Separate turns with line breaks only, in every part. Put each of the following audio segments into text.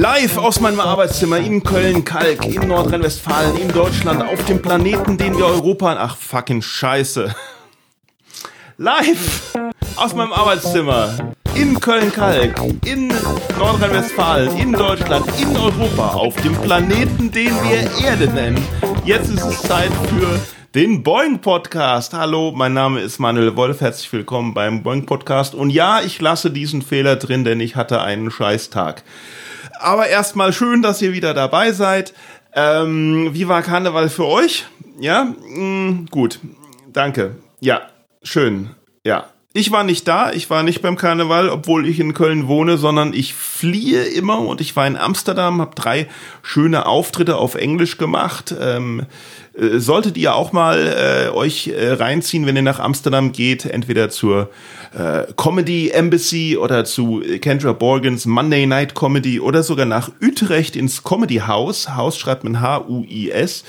Live aus meinem Arbeitszimmer in Köln-Kalk, in Nordrhein-Westfalen, in Deutschland, auf dem Planeten, den wir Europa... Ach, fucking Scheiße. Live aus meinem Arbeitszimmer in Köln-Kalk, in Nordrhein-Westfalen, in Deutschland, in Europa, auf dem Planeten, den wir Erde nennen. Jetzt ist es Zeit für den Boing Podcast. Hallo, mein Name ist Manuel Wolf. Herzlich willkommen beim Boing Podcast. Und ja, ich lasse diesen Fehler drin, denn ich hatte einen Scheißtag. Aber erstmal schön, dass ihr wieder dabei seid. Ähm, wie war Karneval für euch? Ja, mm, gut. Danke. Ja, schön. Ja. Ich war nicht da, ich war nicht beim Karneval, obwohl ich in Köln wohne, sondern ich fliehe immer und ich war in Amsterdam, habe drei schöne Auftritte auf Englisch gemacht. Ähm, äh, solltet ihr auch mal äh, euch äh, reinziehen, wenn ihr nach Amsterdam geht, entweder zur äh, Comedy Embassy oder zu Kendra Borgans Monday Night Comedy oder sogar nach Utrecht ins Comedy House. Haus schreibt man H-U-I-S.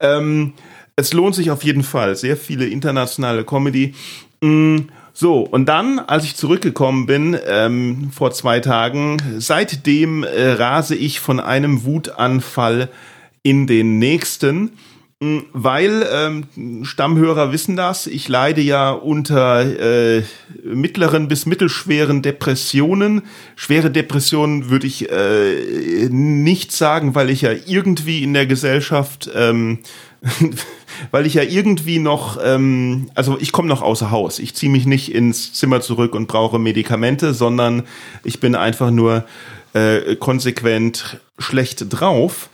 Ähm, es lohnt sich auf jeden Fall. Sehr viele internationale Comedy. Mm, so, und dann, als ich zurückgekommen bin, ähm, vor zwei Tagen, seitdem äh, rase ich von einem Wutanfall in den nächsten. Mm, weil ähm, Stammhörer wissen das, ich leide ja unter äh, mittleren bis mittelschweren Depressionen. Schwere Depressionen würde ich äh, nicht sagen, weil ich ja irgendwie in der Gesellschaft, ähm, weil ich ja irgendwie noch, ähm, also ich komme noch außer Haus. Ich ziehe mich nicht ins Zimmer zurück und brauche Medikamente, sondern ich bin einfach nur äh, konsequent schlecht drauf.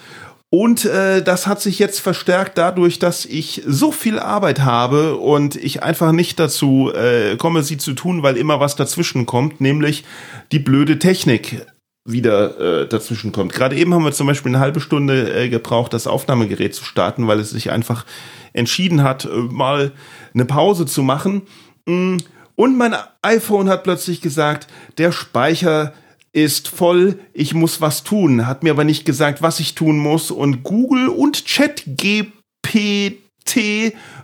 Und äh, das hat sich jetzt verstärkt dadurch, dass ich so viel Arbeit habe und ich einfach nicht dazu äh, komme, sie zu tun, weil immer was dazwischen kommt, nämlich die blöde Technik wieder äh, dazwischen kommt. Gerade eben haben wir zum Beispiel eine halbe Stunde äh, gebraucht, das Aufnahmegerät zu starten, weil es sich einfach entschieden hat, äh, mal eine Pause zu machen. Mm, und mein iPhone hat plötzlich gesagt, der Speicher ist voll, ich muss was tun, hat mir aber nicht gesagt, was ich tun muss und Google und ChatGPT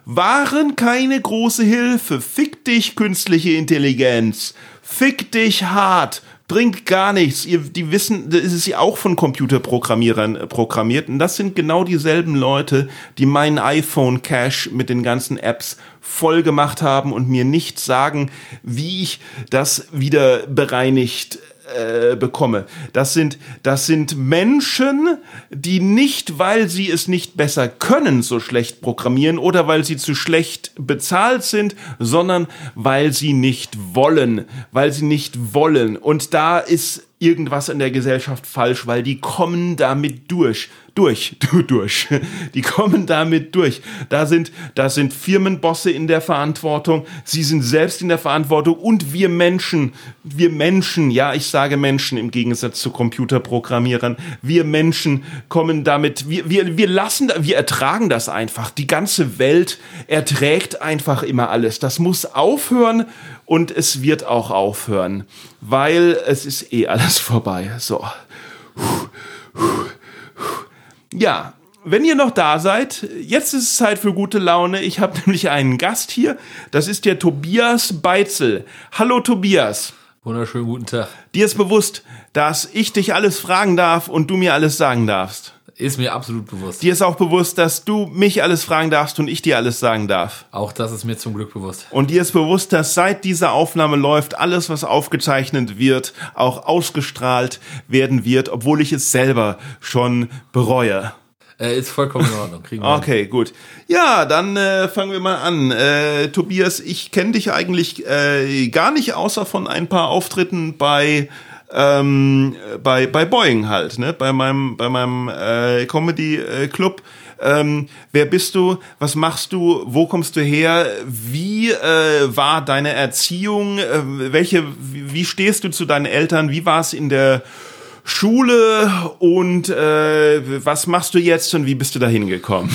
waren keine große Hilfe. Fick dich, künstliche Intelligenz. Fick dich hart. Bringt gar nichts. Ihr, die wissen, das ist ja auch von Computerprogrammierern äh, programmiert. Und das sind genau dieselben Leute, die meinen iPhone-Cache mit den ganzen Apps voll gemacht haben und mir nicht sagen, wie ich das wieder bereinigt äh, bekomme. Das sind, das sind Menschen, die nicht, weil sie es nicht besser können, so schlecht programmieren oder weil sie zu schlecht bezahlt sind, sondern weil sie nicht wollen, weil sie nicht wollen. Und da ist irgendwas in der Gesellschaft falsch, weil die kommen damit durch durch, du durch. Die kommen damit durch. Da sind, da sind Firmenbosse in der Verantwortung. Sie sind selbst in der Verantwortung und wir Menschen, wir Menschen, ja, ich sage Menschen im Gegensatz zu Computerprogrammierern. Wir Menschen kommen damit, wir, wir, wir lassen, wir ertragen das einfach. Die ganze Welt erträgt einfach immer alles. Das muss aufhören und es wird auch aufhören, weil es ist eh alles vorbei. So. Ja, wenn ihr noch da seid, jetzt ist es Zeit für gute Laune. Ich habe nämlich einen Gast hier. Das ist der Tobias Beitzel. Hallo Tobias.
Wunderschönen guten Tag.
Dir ist bewusst, dass ich dich alles fragen darf und du mir alles sagen darfst.
Ist mir absolut bewusst.
Dir ist auch bewusst, dass du mich alles fragen darfst und ich dir alles sagen darf.
Auch das ist mir zum Glück bewusst.
Und dir ist bewusst, dass seit dieser Aufnahme läuft, alles, was aufgezeichnet wird, auch ausgestrahlt werden wird, obwohl ich es selber schon bereue.
Äh, ist vollkommen in Ordnung.
Kriegen wir okay, hin. gut. Ja, dann äh, fangen wir mal an. Äh, Tobias, ich kenne dich eigentlich äh, gar nicht, außer von ein paar Auftritten bei ähm, bei bei Boeing halt, ne? Bei meinem bei meinem äh, Comedy äh, Club. Ähm, wer bist du? Was machst du? Wo kommst du her? Wie äh, war deine Erziehung? Äh, welche? Wie stehst du zu deinen Eltern? Wie war es in der Schule und äh, was machst du jetzt und wie bist du da hingekommen?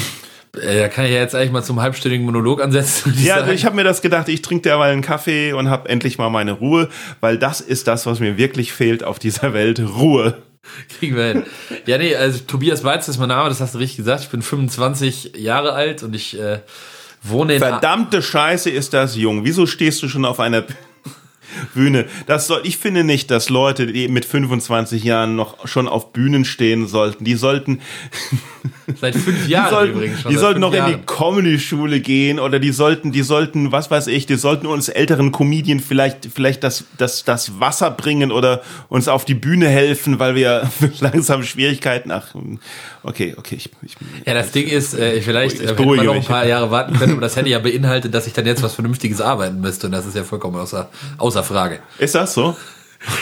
Äh, da kann ich ja jetzt eigentlich mal zum halbstündigen Monolog ansetzen.
Ja, sagen. ich habe mir das gedacht, ich trinke derweil einen Kaffee und habe endlich mal meine Ruhe, weil das ist das, was mir wirklich fehlt auf dieser Welt, Ruhe.
Kriegen wir hin. Ja, nee, also Tobias Weiz ist mein Name, das hast du richtig gesagt. Ich bin 25 Jahre alt und ich äh, wohne in...
Verdammte Scheiße ist das jung. Wieso stehst du schon auf einer Bühne. Das soll, ich finde nicht, dass Leute, die mit 25 Jahren noch schon auf Bühnen stehen sollten, die sollten
seit fünf Jahren
die sollten,
übrigens schon.
Die sollten noch in
Jahren.
die Comedy-Schule gehen oder die sollten, die sollten, was weiß ich, die sollten uns älteren Comedien vielleicht, vielleicht das, das, das Wasser bringen oder uns auf die Bühne helfen, weil wir langsam Schwierigkeiten. Ach, okay, okay. Ich, ich,
Ja, das Ding ist, äh, vielleicht
Ich
äh, hätte man noch ein
mich.
paar Jahre warten können, aber das hätte ja beinhaltet, dass ich dann jetzt was Vernünftiges arbeiten müsste und das ist ja vollkommen außer, außer Frage.
ist das so?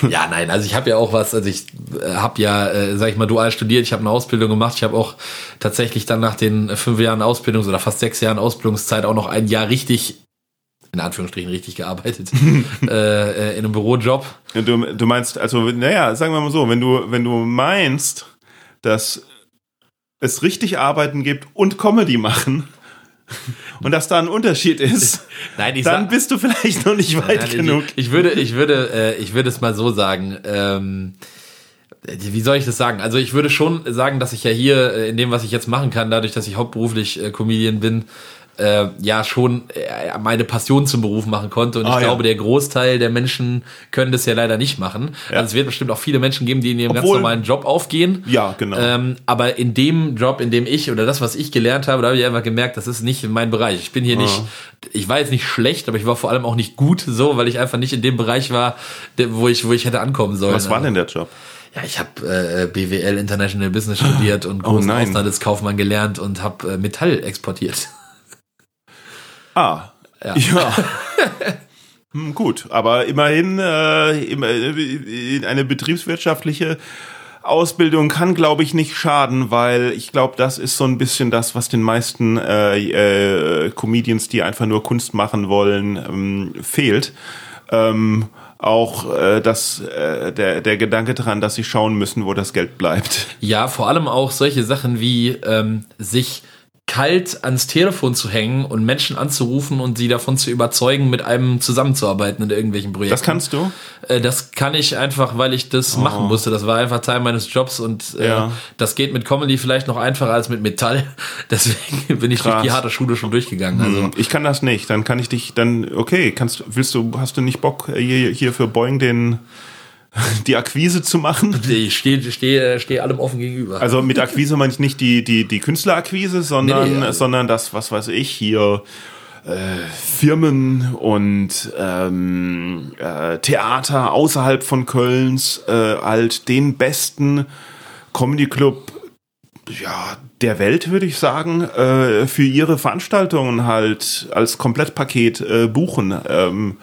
Ja, nein, also ich habe ja auch was, also ich äh, habe ja, äh, sag ich mal, dual studiert, ich habe eine Ausbildung gemacht, ich habe auch tatsächlich dann nach den fünf Jahren Ausbildungs- oder fast sechs Jahren Ausbildungszeit auch noch ein Jahr richtig, in Anführungsstrichen richtig gearbeitet, äh, äh, in einem Bürojob.
Du, du meinst, also, naja, sagen wir mal so, wenn du, wenn du meinst, dass es richtig Arbeiten gibt und Comedy machen und dass da ein Unterschied ist,
Nein, ich
dann bist du vielleicht noch nicht weit
Nein,
genug.
Ich, ich würde, ich würde, äh, ich würde es mal so sagen. Ähm, wie soll ich das sagen? Also ich würde schon sagen, dass ich ja hier äh, in dem, was ich jetzt machen kann, dadurch, dass ich hauptberuflich äh, Comedian bin, äh, ja schon äh, meine Passion zum Beruf machen konnte. Und ich
Ah, ja.
glaube, der Großteil der Menschen können das ja leider nicht machen.
Ja.
Also es wird bestimmt auch viele Menschen geben, die in ihrem ganz
Obwohl-
normalen Job aufgehen.
Ja, genau.
Ähm, aber in dem Job, in dem ich oder das, was ich gelernt habe, da habe ich einfach gemerkt, das ist nicht mein Bereich. Ich bin hier nicht, ich war jetzt nicht schlecht, aber ich war vor allem auch nicht gut so, weil ich einfach nicht in dem Bereich war, wo ich, wo ich hätte ankommen sollen.
Was war denn der Job?
Ja, ich habe äh, BWL International Business studiert und
Oh
großen. Auslandskaufmann gelernt und habe äh, Metall exportiert.
Ah,
Ja.
ja. Hm, gut, aber immerhin äh, äh, eine betriebswirtschaftliche Ausbildung kann, glaube ich, nicht schaden, weil ich glaube, das ist so ein bisschen das, was den meisten äh, äh, Comedians, die einfach nur Kunst machen wollen, ähm, fehlt. Ähm, auch äh, das, äh, der, der Gedanke daran, dass sie schauen müssen, wo das Geld bleibt.
Ja, vor allem auch solche Sachen wie ähm, sich kalt ans Telefon zu hängen und Menschen anzurufen und sie davon zu überzeugen, mit einem zusammenzuarbeiten in irgendwelchen Projekten.
Das kannst du?
Äh, das kann ich einfach, weil ich das machen musste. Das war einfach Teil meines Jobs und äh,
Ja.
das geht mit Comedy vielleicht noch einfacher als mit Metall. Deswegen bin ich durch
Krass.
die harte Schule schon durchgegangen. Also
Ich kann das nicht. Dann kann ich dich dann, okay, kannst, willst du, hast du nicht Bock, äh, hier, hier für Boeing den, die Akquise zu machen?
ich stehe steh, steh allem offen gegenüber.
Also mit Akquise meine ich nicht die, die, die Künstlerakquise, sondern,
Nee, nee, also-
sondern das, was weiß ich, hier, äh, Firmen und ähm, äh, Theater außerhalb von Kölns, äh, halt den besten Comedy Club ja, der Welt, würde ich sagen, äh, für ihre Veranstaltungen halt als Komplettpaket äh, buchen. Ähm,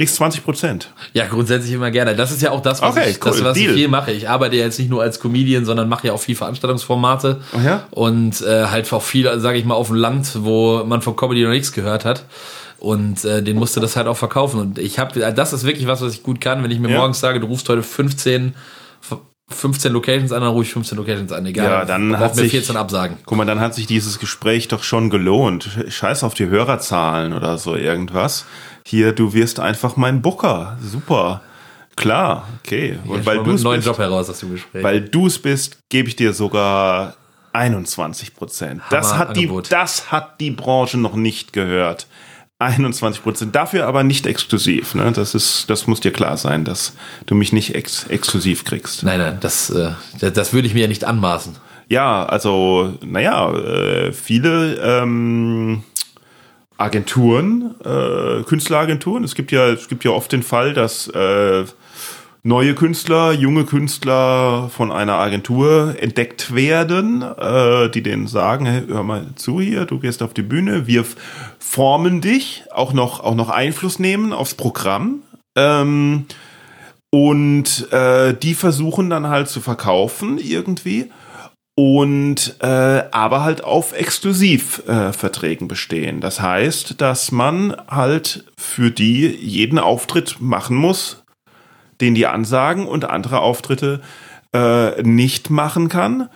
kriegst 20 Prozent.
Ja, grundsätzlich immer gerne. Das ist ja auch das, was,
Okay,
ich, das,
cool,
was ich viel mache. Ich arbeite ja jetzt nicht nur als Comedian, sondern mache ja auch viel Veranstaltungsformate.
Ach ja?
Und äh, halt auch viel, sage ich mal, auf dem Land, wo man von Comedy noch nichts gehört hat. Und äh, den musste das halt auch verkaufen. Und ich habe, das ist wirklich was, was ich gut kann. Wenn ich mir
Ja.
morgens sage, du rufst heute 15, 15 Locations an, dann rufe ich 15 Locations an. Egal.
Ja, dann hat sich-
14 Absagen.
Guck mal, dann hat sich dieses Gespräch doch schon gelohnt. Scheiß auf die Hörerzahlen oder so irgendwas. Hier, du wirst einfach mein Booker. Super. Klar, okay. Und
Ja,
weil du
einem neuen
bist,
Job heraus aus dem Gespräch.
weil du es bist, gebe ich dir sogar 21 Prozent. Das hat die, das hat die Branche noch nicht gehört. 21 Prozent. Dafür aber nicht exklusiv. Ne? Das ist, das muss dir klar sein, dass du mich nicht ex exklusiv kriegst.
nein, nein, das, äh, das würde ich mir ja nicht anmaßen.
Ja, also, naja, äh, viele ähm, Agenturen, äh, Künstleragenturen, es gibt ja, es gibt ja oft den Fall, dass äh, neue Künstler, junge Künstler von einer Agentur entdeckt werden, äh, die denen sagen, hey, hör mal zu hier, du gehst auf die Bühne, wir formen dich, auch noch, auch noch Einfluss nehmen aufs Programm. Ähm, und äh, die versuchen dann halt zu verkaufen irgendwie und äh, aber halt auf Exklusivverträgen äh, bestehen. Das heißt, dass man halt für die jeden Auftritt machen muss, den die ansagen und andere Auftritte äh, nicht machen kann.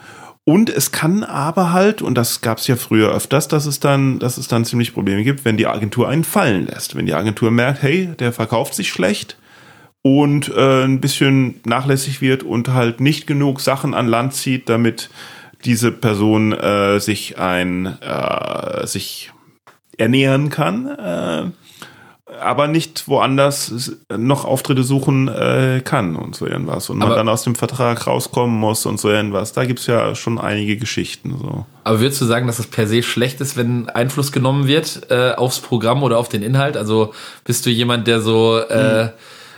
Und es kann aber halt, und das gab es ja früher öfters, dass es dann, dass es dann ziemlich Probleme gibt, wenn die Agentur einen fallen lässt. Wenn die Agentur merkt, hey, der verkauft sich schlecht, und äh, ein bisschen nachlässig wird und halt nicht genug Sachen an Land zieht, damit diese Person äh, sich ein äh, sich ernähren kann. Äh, aber nicht woanders noch Auftritte suchen äh, kann und so irgendwas. Und man
Aber-
dann aus dem Vertrag rauskommen muss und so irgendwas. Da gibt's ja schon einige Geschichten. So.
Aber würdest du sagen, dass es per se schlecht ist, wenn Einfluss genommen wird äh, aufs Programm oder auf den Inhalt? Also bist du jemand, der so äh,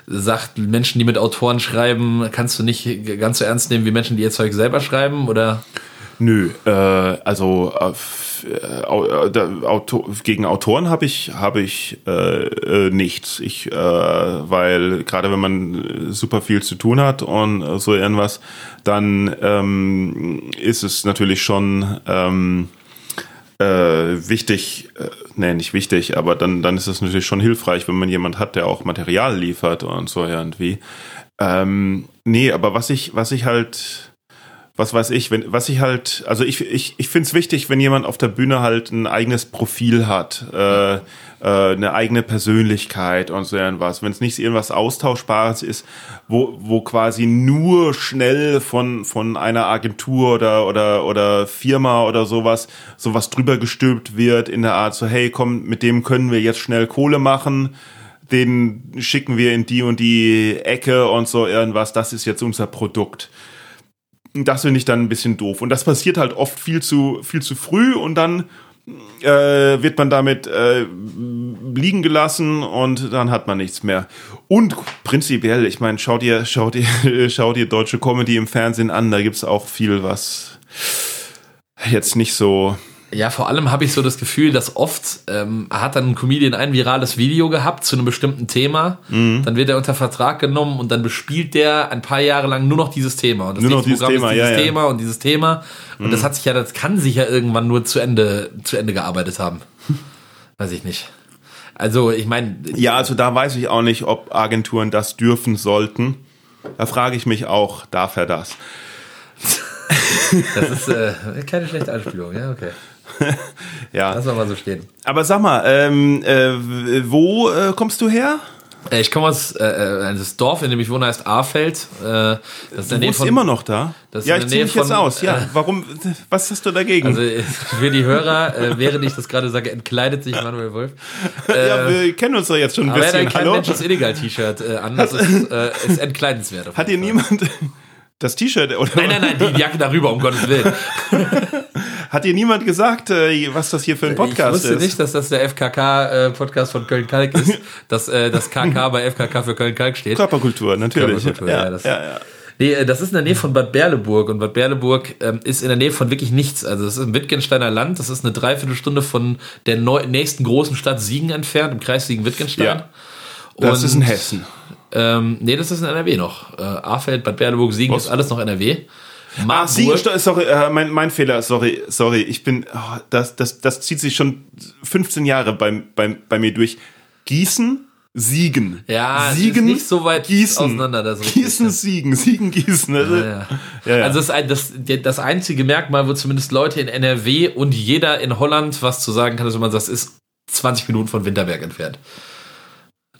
sagt, Menschen, die mit Autoren schreiben, kannst du nicht ganz so ernst nehmen wie Menschen, die ihr Zeug selber schreiben? Oder
Nö, äh, also äh, äh, Auto, gegen Autoren habe ich habe ich äh, äh, nichts. Ich, äh, weil gerade wenn man super viel zu tun hat und so irgendwas, dann ähm, ist es natürlich schon ähm, äh, wichtig, äh, nee, nicht wichtig, aber dann, dann ist es natürlich schon hilfreich, wenn man jemand hat, der auch Material liefert und so irgendwie. Ähm, nee, aber was ich, was ich halt, was weiß ich, wenn, was ich halt, also ich, ich, ich finde es wichtig, wenn jemand auf der Bühne halt ein eigenes Profil hat, äh, äh, eine eigene Persönlichkeit und so irgendwas. Wenn es nicht irgendwas Austauschbares ist, wo, wo quasi nur schnell von, von einer Agentur oder, oder, oder Firma oder sowas, sowas drüber gestülpt wird in der Art so, hey, komm, mit dem können wir jetzt schnell Kohle machen den schicken wir in die und die Ecke und so irgendwas, das ist jetzt unser Produkt. Das finde ich dann ein bisschen doof. Und das passiert halt oft viel zu, viel zu früh und dann äh, wird man damit äh, liegen gelassen und dann hat man nichts mehr. Und prinzipiell, ich meine, schau dir, schau dir, schau dir deutsche Comedy im Fernsehen an, da gibt's auch viel, was jetzt nicht so.
Ja, vor allem habe ich so das Gefühl, dass oft ähm, hat dann ein Comedian ein virales Video gehabt zu einem bestimmten Thema,
Mhm.
dann wird er unter Vertrag genommen und dann bespielt der ein paar Jahre lang nur noch dieses Thema. Und das
Nur noch
nächste
dieses
Programm
Thema,
ist dieses
ja, Mhm. ja.
Thema und dieses Thema. Und das hat sich ja, das kann sich ja irgendwann nur zu Ende, zu Ende gearbeitet haben. Weiß ich nicht. Also, ich meine,
Ja, also da weiß ich auch nicht, ob Agenturen das dürfen sollten. Da frage ich mich auch, darf er das?
das ist äh, keine schlechte Anspielung, ja, okay.
Ja.
Lass mal so stehen.
Aber sag mal, ähm, äh, wo äh, kommst du her?
Äh, Ich komme aus äh, äh, das Dorf, in dem ich wohne, heißt Ahfeld. Äh, das ist
Du
Nähe
wohnst
von,
immer noch da?
Das ist
ja, ich ziehe mich jetzt
von,
aus. Ja,
äh,
warum? Was hast du dagegen?
Also äh, für die Hörer, äh, während ich das gerade sage, entkleidet sich Manuel Wolf. Äh,
ja, wir kennen uns doch jetzt schon ein
aber er hat ein
bisschen.
kein
Hallo?
Mensch Illegal-T-Shirt äh, an. Das ist, äh, ist entkleidenswert.
Hat dir niemand das T-Shirt oder
Nein, nein, nein, die, die Jacke darüber, um Gottes Willen.
Hat dir niemand gesagt, äh, was das hier für ein
ich
Podcast
wusste
ist?
nicht, dass das der FKK-Podcast von Köln-Kalk ist, dass äh, das KK bei FKK für Köln-Kalk steht.
Körperkultur, natürlich.
Körperkultur,
ja,
ja, das-
ja, ja.
Nee, äh, das ist in der Nähe von Bad Berleburg und Bad Berleburg ähm, ist in der Nähe von wirklich nichts. Also das ist im Wittgensteiner Land, das ist eine Dreiviertelstunde von der nächsten großen Stadt Siegen entfernt, im Kreis Siegen-Wittgenstein.
Ja. Das
Und,
ist in Hessen.
Ähm, nee, das ist in NRW noch. Äh, Afeld, Bad Berleburg, Siegen
Was?
ist alles noch NRW.
Ah,
Marburg,
Siegen, sorry, äh, mein, mein Fehler, sorry, sorry. Ich bin, oh, das, das, das zieht sich schon 15 Jahre bei, bei, bei mir durch. Gießen, Siegen.
Ja, es
Siegen,
nicht so weit
Gießen.
auseinander, das richtig,
Gießen,
ja.
Siegen, Siegen, Gießen. Also,
Ja.
Ja, ja.
Also das, das, das einzige Merkmal, wo zumindest Leute in NRW und jeder in Holland was zu sagen kann, ist, wenn man sagt, das ist 20 Minuten von Winterberg entfernt.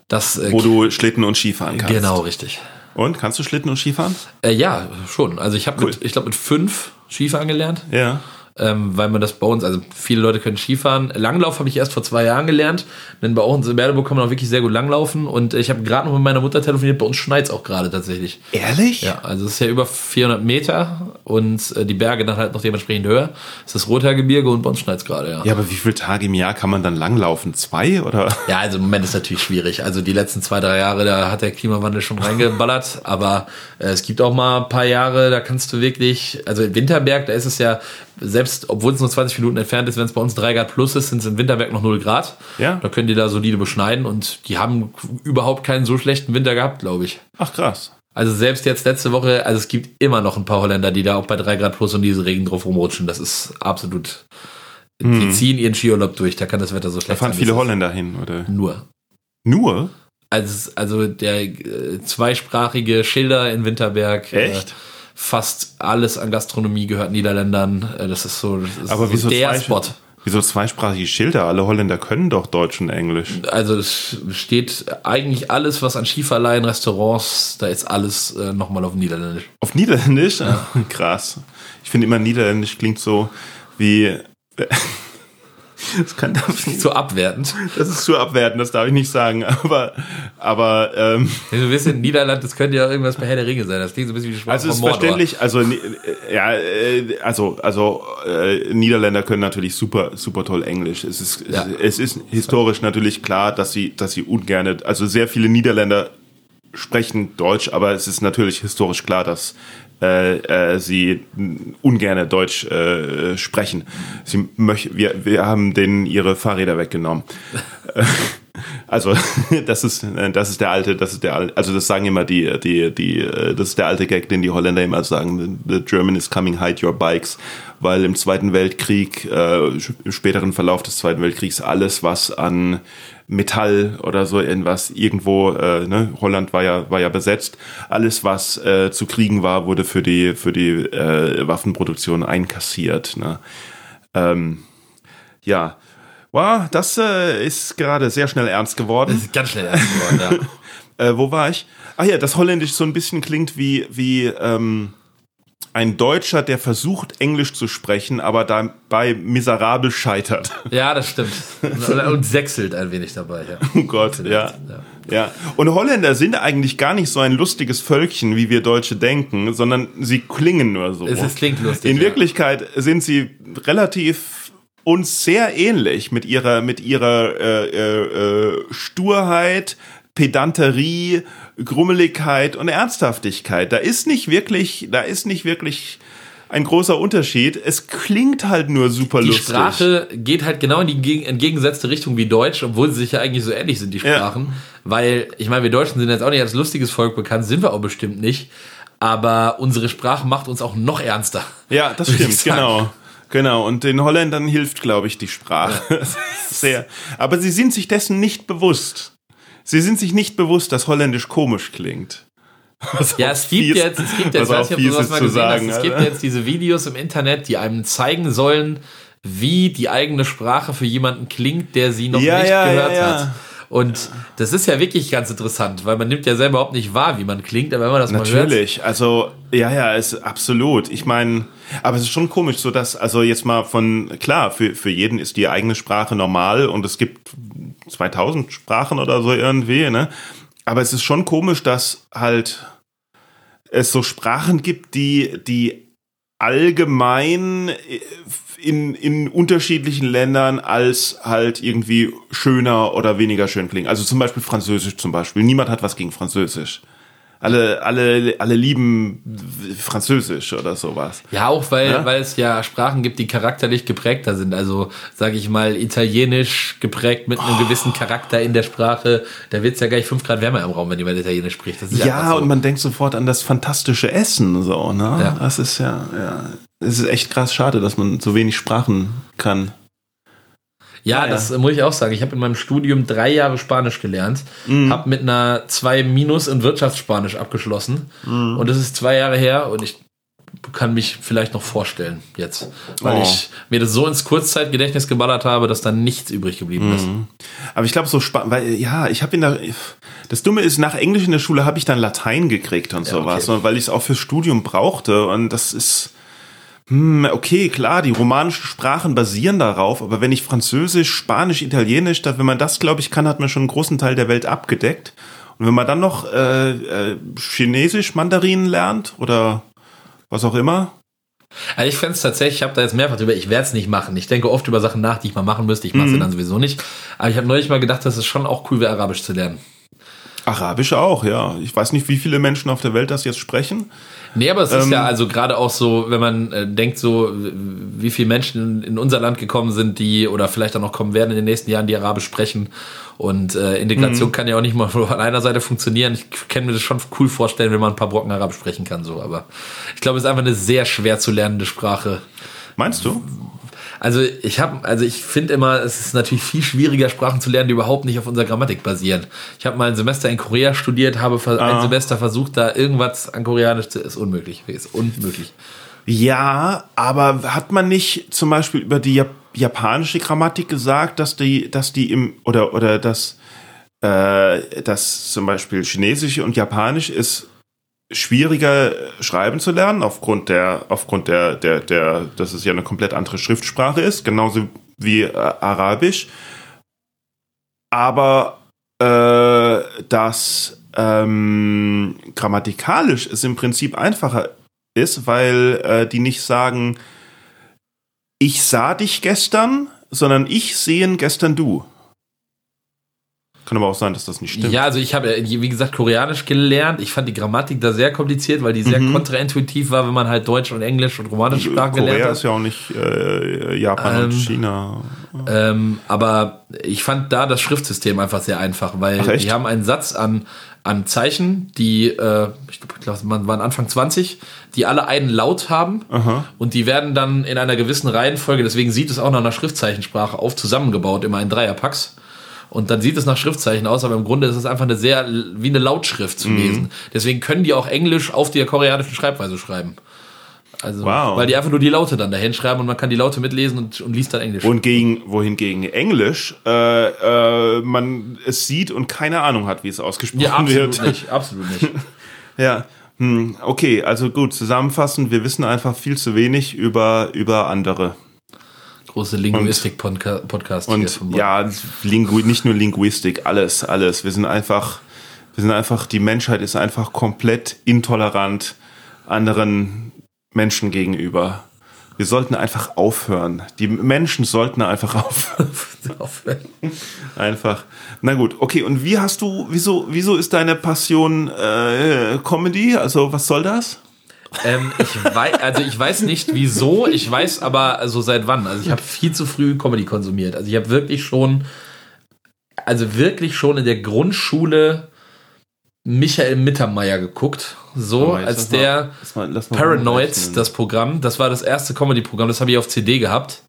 Das, äh,
wo du Schlitten und Skifahren kannst.
genau, richtig.
Und kannst du Schlitten und Skifahren?
Äh, ja, schon. Also ich habe
Cool.
mit, ich glaube, mit fünf Skifahren gelernt,
Ja.
Ähm, weil man das bei uns, also viele Leute können Skifahren. Langlauf habe ich erst vor zwei Jahren gelernt, denn bei uns in Berleburg kann man auch wirklich sehr gut langlaufen und ich habe gerade noch mit meiner Mutter telefoniert, bei uns schneit's auch gerade tatsächlich.
Ehrlich?
Ja, also es ist ja über 400 Meter und äh, die Berge dann halt noch dementsprechend höher. Es ist das Rothaargebirge und bei uns schneit's gerade, ja.
Ja, aber wie viele Tage im Jahr kann man dann langlaufen? Zwei oder?
Ja, also im Moment ist natürlich schwierig. Also die letzten zwei, drei Jahre, da hat der Klimawandel schon reingeballert. Aber äh, es gibt auch mal ein paar Jahre, da kannst du wirklich, also in Winterberg, da ist es ja, selbst obwohl es nur 20 Minuten entfernt ist, wenn es bei uns 3 Grad plus ist, sind es in Winterberg noch 0 Grad.
Ja.
Da können die da solide beschneiden und die haben überhaupt keinen so schlechten Winter gehabt, glaube ich.
Ach krass.
Also selbst jetzt letzte Woche, also es gibt immer noch ein paar Holländer, die da auch bei 3 Grad plus und diese Regen drauf rumrutschen. Das ist absolut. Die ziehen ihren Skiurlaub durch, da kann das Wetter so
Da
schlecht
fahren
sein, wie
viele
es ist.
Holländer hin, oder?
Nur.
Nur?
Also, also der äh, zweisprachige Schilder in Winterberg.
Echt?
Äh, fast alles an Gastronomie gehört Niederländern. Äh, das ist so, das ist
Aber
so
wieso,
der
zwei,
Spot.
wieso zweisprachige Schilder? Alle Holländer können doch Deutsch und Englisch.
Also es steht eigentlich alles, was an Skiverleihen, Restaurants, da ist alles äh, nochmal auf Niederländisch.
Auf Niederländisch? Krass. Ich finde immer Niederländisch klingt so wie.
Das kann darf nicht so abwertend.
Das ist zu abwertend, das darf ich nicht sagen. Aber, aber ähm,
so ein bisschen Niederland, das könnte ja irgendwas bei Herr der Ringe sein. Das klingt so ein bisschen wie
Sprache Also es ist verständlich, also ja, äh, also also äh, Niederländer können natürlich super super toll Englisch. Es ist ja. es ist historisch natürlich klar, dass sie dass sie ungerne, also sehr viele Niederländer sprechen Deutsch, aber es ist natürlich historisch klar, dass äh, äh, sie ungerne Deutsch äh, sprechen. Sie möch, wir, wir haben denen ihre Fahrräder weggenommen. also das ist das ist der alte, das ist der also das sagen immer die die die das ist der alte Gag, den die Holländer immer sagen. The German is coming, hide your bikes, weil im Zweiten Weltkrieg äh, im späteren Verlauf des Zweiten Weltkriegs alles was an Metall oder so irgendwas irgendwo, äh, ne, Holland war ja, war ja besetzt. Alles, was äh, zu kriegen war, wurde für die, für die äh, Waffenproduktion einkassiert. Ne? Ähm, ja. Wow, das äh, ist gerade sehr schnell ernst geworden. Das
ist ganz schnell ernst geworden,
ja. äh, wo war ich? Ach ja, das Holländisch so ein bisschen klingt wie, wie ähm, ein Deutscher, der versucht, Englisch zu sprechen, aber dabei miserabel scheitert.
Ja, das stimmt. Und sechselt ein wenig dabei. Ja.
Oh Gott, ja. ja. ja. Und Holländer sind eigentlich gar nicht so ein lustiges Völkchen, wie wir Deutsche denken, sondern sie klingen nur so.
Es, klingt lustig.
In Wirklichkeit sind sie relativ uns sehr ähnlich mit ihrer mit ihrer äh, äh, äh Sturheit, Pedanterie, Grummeligkeit und Ernsthaftigkeit. Da ist nicht wirklich, da ist nicht wirklich ein großer Unterschied. Es klingt halt nur super
die
lustig.
Die Sprache geht halt genau in die entgegengesetzte Richtung wie Deutsch, obwohl sie sich ja eigentlich so ähnlich sind, die Sprachen. Ja. Weil, ich meine, wir Deutschen sind jetzt auch nicht als lustiges Volk bekannt, sind wir auch bestimmt nicht. Aber unsere Sprache macht uns auch noch ernster.
Ja, das stimmt, genau. Genau, und den Holländern hilft, glaube ich, die Sprache. Ja. Sehr. Aber sie sind sich dessen nicht bewusst. Sie sind sich nicht bewusst, dass Holländisch komisch klingt.
Was ja, es gibt fies, jetzt, es gibt jetzt, weiß nicht, ob du das mal gesehen sagen, hast, es gibt jetzt diese Videos im Internet, die einem zeigen sollen, wie die eigene Sprache für jemanden klingt, der sie noch ja, nicht ja, gehört ja, hat. Und das ist ja wirklich ganz interessant, weil man nimmt ja selber überhaupt nicht wahr, wie man klingt, aber wenn man das
Natürlich.
mal hört.
Natürlich, also ja, ja, ist absolut. Ich meine, aber es ist schon komisch, so dass, also jetzt mal von, klar, für, für jeden ist die eigene Sprache normal und es gibt 2000 Sprachen oder so irgendwie, ne? Aber es ist schon komisch, dass halt es so Sprachen gibt, die, die allgemein in, in unterschiedlichen Ländern als halt irgendwie schöner oder weniger schön klingen. Also zum Beispiel Französisch zum Beispiel. Niemand hat was gegen Französisch alle, alle, alle lieben Französisch oder sowas.
Ja, auch weil, ja? weil es ja Sprachen gibt, die charakterlich geprägter sind. Also, sage ich mal, Italienisch geprägt mit einem oh. gewissen Charakter in der Sprache. Da wird es ja gleich fünf Grad wärmer im Raum, wenn jemand Italienisch spricht.
ja, so. und man denkt sofort an das fantastische Essen, so, ne? Ja. Das ist ja, ja. Es ist echt krass schade, dass man so wenig Sprachen kann.
Ja, ja, das muss ich auch sagen. Ich habe in meinem Studium drei Jahre Spanisch gelernt, mhm. habe mit einer 2 Minus in Wirtschaftsspanisch abgeschlossen mhm. und das ist zwei Jahre her und ich kann mich vielleicht noch vorstellen jetzt, weil oh. ich mir das so ins Kurzzeitgedächtnis geballert habe, dass da nichts übrig geblieben ist. Mhm.
Aber ich glaube so spannend, weil ja, ich habe in der das Dumme ist, nach Englisch in der Schule habe ich dann Latein gekriegt und ja, sowas, okay. weil ich es auch fürs Studium brauchte und das ist hm, okay, klar, die romanischen Sprachen basieren darauf, aber wenn ich Französisch, Spanisch, Italienisch, da, wenn man das, glaube ich, kann, hat man schon einen großen Teil der Welt abgedeckt. Und wenn man dann noch äh, äh, Chinesisch, Mandarin lernt oder was auch immer.
Also ich fände es tatsächlich, ich habe da jetzt mehrfach drüber, ich werde es nicht machen. Ich denke oft über Sachen nach, die ich mal machen müsste. Ich mache sie mhm. dann sowieso nicht. Aber ich habe neulich mal gedacht, dass es schon auch cool wäre, Arabisch zu lernen.
Arabisch auch, ja. Ich weiß nicht, wie viele Menschen auf der Welt das jetzt sprechen.
Nee, aber es ähm, ist ja ähm, also gerade auch so, wenn man äh, denkt so, wie viele Menschen in unser Land gekommen sind, die oder vielleicht auch noch kommen werden in den nächsten Jahren, die Arabisch sprechen. Und äh, Integration mhm. kann ja auch nicht mal von einer Seite funktionieren. Ich kann mir das schon cool vorstellen, wenn man ein paar Brocken Arabisch sprechen kann, so. Aber ich glaube, es ist einfach eine sehr schwer zu lernende Sprache.
Meinst du?
Also ich habe, also ich finde immer, es ist natürlich viel schwieriger, Sprachen zu lernen, die überhaupt nicht auf unserer Grammatik basieren. Ich habe mal ein Semester in Korea studiert, habe ah. ein Semester versucht, da irgendwas an Koreanisch zu, ist unmöglich, ist unmöglich.
Ja, aber hat man nicht zum Beispiel über die Jap japanische Grammatik gesagt, dass die, dass die im oder oder dass äh, dass zum Beispiel Chinesisch und Japanisch ist schwieriger schreiben zu lernen aufgrund der aufgrund der der der dass es ja eine komplett andere Schriftsprache ist genauso wie äh, Arabisch. Aber äh, das ähm, grammatikalisch es im Prinzip einfacher ist, weil äh, die nicht sagen, ich sah dich gestern, sondern ich sehen gestern du. Kann aber auch sein, dass das nicht stimmt.
Ja, also ich habe, wie gesagt, Koreanisch gelernt. Ich fand die Grammatik da sehr kompliziert, weil die sehr
Mhm.
kontraintuitiv war, wenn man halt Deutsch und Englisch und romanische Sprachen gelernt
Korea
hat.
ist ja auch nicht äh, Japan und
Ähm,
China.
Ähm, aber ich fand da das Schriftsystem einfach sehr einfach, weil
Ach,
die haben einen Satz an, an Zeichen, die, äh, ich glaube, man waren Anfang 20, die alle einen Laut haben
Aha.
und die werden dann in einer gewissen Reihenfolge, deswegen sieht es auch nach einer Schriftzeichensprache auf, zusammengebaut, immer in Dreierpacks. Und dann sieht es nach Schriftzeichen aus, aber im Grunde ist es einfach eine sehr, wie eine Lautschrift
Mhm.
zu lesen. Deswegen können die auch Englisch auf der koreanischen Schreibweise schreiben. Also,
Wow.
weil die einfach nur die Laute dann dahin schreiben und man kann die Laute mitlesen und, und liest dann Englisch.
Und gegen, wohingegen Englisch äh, äh, man es sieht und keine Ahnung hat, wie es ausgesprochen
ja, absolut
wird.
nicht, absolut nicht.
Ja, hm, okay, also gut, zusammenfassend, wir wissen einfach viel zu wenig über, über andere.
Große Linguistik-Podcast
Und
Bonn.
ja, Lingu nicht nur Linguistik, alles, alles. Wir sind einfach, wir sind einfach, die Menschheit ist einfach komplett intolerant anderen Menschen gegenüber. Wir sollten einfach aufhören. Die Menschen sollten einfach aufhören. Einfach. Na gut, okay. Und wie hast du, wieso, wieso ist deine Passion äh, Comedy? Also was soll das?
Ähm, ich weiß, also ich weiß nicht wieso, ich weiß aber also seit wann. Also ich habe viel zu früh Comedy konsumiert. Also ich habe wirklich schon, also wirklich schon in der Grundschule Michael Mittermeier geguckt. So, als der
mal- mal
Paranoids, das Programm, das war das erste Comedy-Programm, das habe ich auf CD gehabt.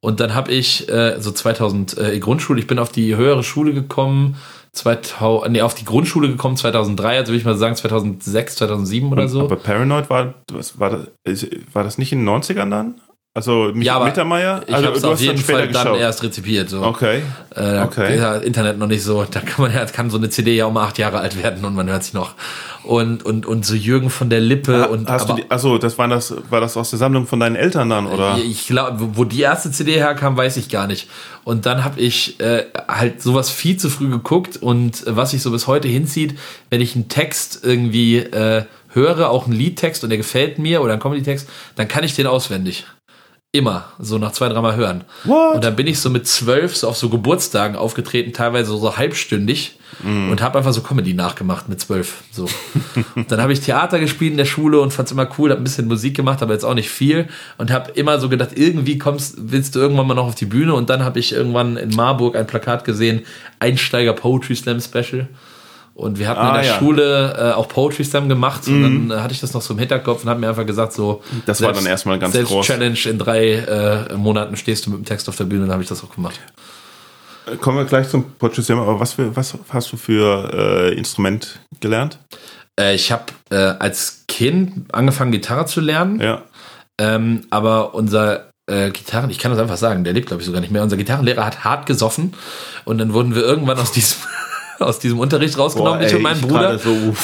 Und dann habe ich äh, so 2000 äh, Grundschule, ich bin auf die höhere Schule gekommen, 2000, nee, auf die Grundschule gekommen 2003, also würde ich mal sagen 2006, 2007 oder so.
Aber Paranoid war, was, war, das, war das nicht in den 90ern dann? Also Mich
Ja, aber
Mittermeier?
Ich
also,
habe es auf jeden Fall dann erst rezipiert. So.
Okay.
Äh,
Okay.
ist ja Internet noch nicht so, da kann man ja, kann so eine CD ja auch mal acht Jahre alt werden und man hört sich noch. Und, und, und so Jürgen von der Lippe und
Hast du
aber,
die, achso, das war das, war das aus der Sammlung von deinen Eltern dann, oder?
ich glaube, wo die erste CD herkam, weiß ich gar nicht. Und dann habe ich äh, halt sowas viel zu früh geguckt und äh, was sich so bis heute hinzieht, wenn ich einen Text irgendwie äh, höre, auch einen Liedtext und der gefällt mir oder einen Comedy-Text, dann kann ich den auswendig. Immer, so nach zwei, dreimal hören.
What?
Und dann bin ich so mit zwölf so auf so Geburtstagen aufgetreten, teilweise so halbstündig und habe einfach so Comedy nachgemacht mit zwölf. So. Und dann habe ich Theater gespielt in der Schule und fand's immer cool, habe ein bisschen Musik gemacht, aber jetzt auch nicht viel und habe immer so gedacht, irgendwie kommst, willst du irgendwann mal noch auf die Bühne und dann habe ich irgendwann in Marburg ein Plakat gesehen, Einsteiger Poetry Slam Special. Und wir hatten
Ah,
in der
ja.
Schule äh, auch Poetry Slam gemacht und dann äh, hatte ich das noch so im Hinterkopf und habe mir einfach gesagt, so
Das war dann erstmal ganz
selbst
groß.
Challenge in drei äh, Monaten stehst du mit dem Text auf der Bühne, dann habe ich das auch gemacht.
Kommen wir gleich zum Portrait aber was, für, was hast du für äh, Instrument gelernt?
Äh, ich habe äh, als Kind angefangen, Gitarre zu lernen,
Ja.
ähm, aber unser äh, Gitarren, ich kann das einfach sagen, der lebt glaube ich sogar nicht mehr. Unser Gitarrenlehrer hat hart gesoffen und dann wurden wir irgendwann aus diesem aus diesem Unterricht rausgenommen, ich und mein
ich
Bruder.
So,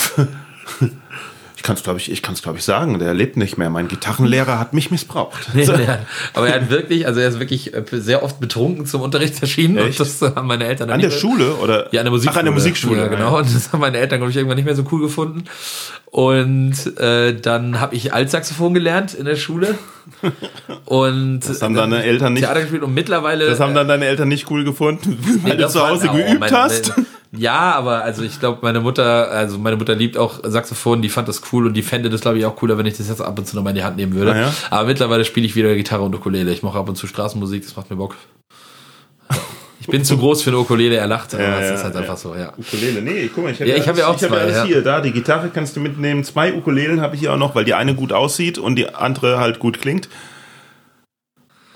ich kann es, glaube ich, ich kann es, glaube ich, sagen. Der lebt nicht mehr. Mein Gitarrenlehrer hat mich missbraucht.
Nee, der, aber er hat wirklich, also er ist wirklich äh, sehr oft betrunken zum Unterricht erschienen
Echt?
und das haben meine Eltern dann
An der
nicht-
Schule oder?
Ja, an der Musikschule.
Ach, an der Musikschule.
Ja, genau. Und das haben meine Eltern, glaube ich, irgendwann nicht mehr so cool gefunden. Und äh, dann habe ich Altsaxophon gelernt in der Schule. Und
Das haben deine Eltern nicht.
Theater gespielt und mittlerweile.
Das haben dann deine Eltern nicht cool gefunden, weil
Nee,
du zu Hause
oh,
geübt
meine-
hast.
Ja, aber also ich glaube, meine Mutter, also meine Mutter liebt auch Saxophon, die fand das cool und die fände das, glaube ich, auch cooler, wenn ich das jetzt ab und zu noch mal in die Hand nehmen würde.
Ah, ja?
Aber mittlerweile spiele ich wieder Gitarre und Ukulele. Ich mache ab und zu Straßenmusik, das macht mir Bock. Ich bin zu groß für eine Ukulele, er lacht, aber
Ja,
es
ja,
ist halt
ja.
einfach so, ja.
Ukulele, nee, guck mal, ich habe
Ja, ich hab ja auch
ich
zwei,
alles hier. Da, die Gitarre kannst du mitnehmen. Zwei Ukulelen habe ich hier auch noch, weil die eine gut aussieht und die andere halt gut klingt.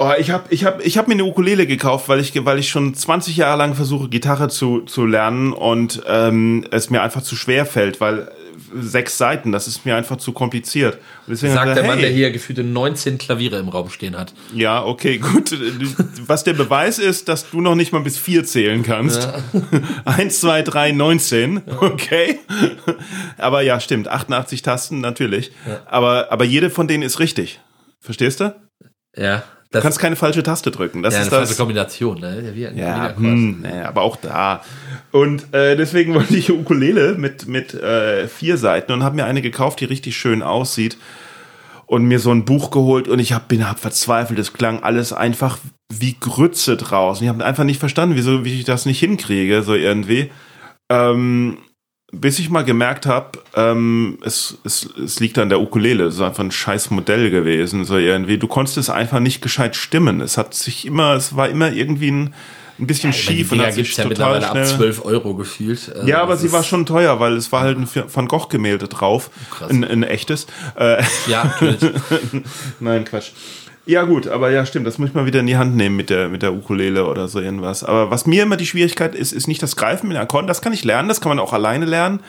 Oh, ich habe ich hab, ich hab mir eine Ukulele gekauft, weil ich, weil ich schon 20 Jahre lang versuche, Gitarre zu, zu lernen und ähm, es mir einfach zu schwer fällt, weil äh, sechs Seiten, das ist mir einfach zu kompliziert. Und deswegen
Sagt
ich
der Mann, der hier gefühlte 19 Klaviere im Raum stehen hat.
Ja, okay, gut. Was der Beweis ist, dass du noch nicht mal bis vier zählen kannst. Eins, zwei, drei, 19. Okay. Aber ja, stimmt. 88 Tasten, natürlich. Aber, aber jede von denen ist richtig. Verstehst du?
Ja,
Du kannst keine falsche Taste drücken. Das
ja,
ist
eine
das.
falsche Kombination, ne? Wie ein
Ja,
Wiederkreuz.
hm, nee, aber auch da. Und äh, deswegen wollte ich Ukulele mit, mit äh, vier Seiten und habe mir eine gekauft, die richtig schön aussieht. Und mir so ein Buch geholt und ich hab, bin hab verzweifelt. Es klang alles einfach wie Grütze draußen. Ich habe einfach nicht verstanden, wieso wie ich das nicht hinkriege, so irgendwie. Ähm, bis ich mal gemerkt habe, ähm, es, es, es liegt an der Ukulele. Es ist einfach ein scheiß Modell gewesen, so irgendwie. Du konntest es einfach nicht gescheit stimmen. Es hat sich immer, es war immer irgendwie ein, ein bisschen
meine,
schief
die
und
Dinger
hat sich
gibt's ja
total
mittlerweile
schnell.
ab 12 Euro gefühlt. Also
Ja, aber sie war schon teuer, weil es war halt ein Van Gogh Gemälde drauf,
Krass.
ein, ein echtes. Äh,
Ja.
Nein, Quatsch. Ja, gut, aber ja, stimmt, das muss ich mal wieder in die Hand nehmen mit der, mit der Ukulele oder so irgendwas. Aber was mir immer die Schwierigkeit ist, ist nicht das Greifen mit den Akkorden. Das kann ich lernen, das kann man auch alleine lernen.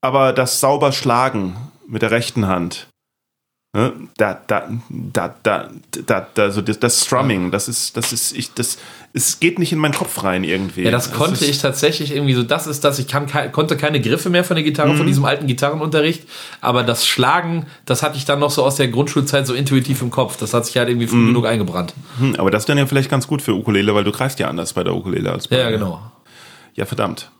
Aber das sauber Schlagen mit der rechten Hand. Ne? Da, da, da, da, da, da, so das, das Strumming, das ist, das ist, ich, das, es geht nicht in meinen Kopf rein irgendwie.
Ja, das konnte
ist,
ich tatsächlich irgendwie so, das ist das, ich kann, konnte keine Griffe mehr von der Gitarre,
Mhm.
von diesem alten Gitarrenunterricht, aber das Schlagen, das hatte ich dann noch so aus der Grundschulzeit so intuitiv im Kopf, das hat sich halt irgendwie
Mhm.
früh genug eingebrannt.
Hm, aber das ist dann ja vielleicht ganz gut für Ukulele, weil du greifst ja anders bei der Ukulele als bei
Ja, genau.
Ja, verdammt.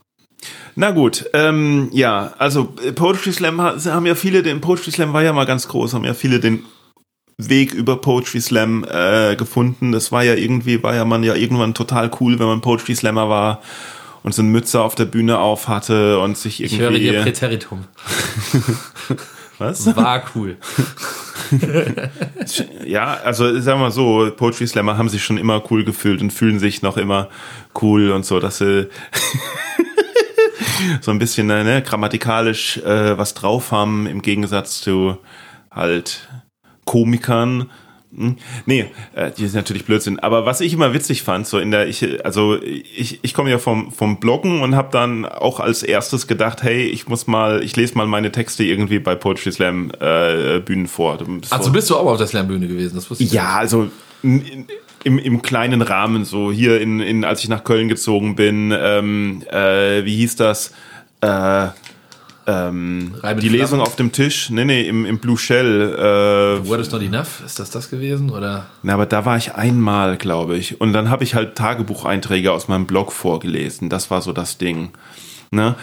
Na gut, ähm, ja, also äh, Poetry Slam ha- haben ja viele, den Poetry Slam war ja mal ganz groß, haben ja viele den Weg über Poetry Slam äh, gefunden. Das war ja irgendwie, war ja man ja irgendwann total cool, wenn man Poetry Slammer war und so eine Mütze auf der Bühne auf hatte und sich
Ich höre ihr
irgendwie.
Präteritum.
Was?
War cool.
Ja, also sagen wir mal so, Poetry Slammer haben sich schon immer cool gefühlt und fühlen sich noch immer cool und so, dass sie so ein bisschen äh, ne, grammatikalisch äh, was drauf haben im Gegensatz zu halt Komikern. Hm? Nee, äh, die ist natürlich Blödsinn. Aber was ich immer witzig fand, so in der, ich, also ich, ich komme ja vom, vom Bloggen und habe dann auch als erstes gedacht, hey, ich muss mal, ich lese mal meine Texte irgendwie bei Poetry Slam äh, Bühnen vor. So.
Also bist du auch auf der Slam-Bühne gewesen, das wusste ich.
Ja, also in, im, im kleinen Rahmen, so hier in, in als ich nach Köln gezogen bin, ähm, äh, wie hieß das? Äh, ähm, die? Lesung auf dem Tisch, nee, nee, im, im Blue Shell. Äh,
What is not enough? Ist das das gewesen? Oder?
na, aber da war ich einmal, glaube ich. Und dann habe ich halt Tagebucheinträge aus meinem Blog vorgelesen. Das war so das Ding. Ne?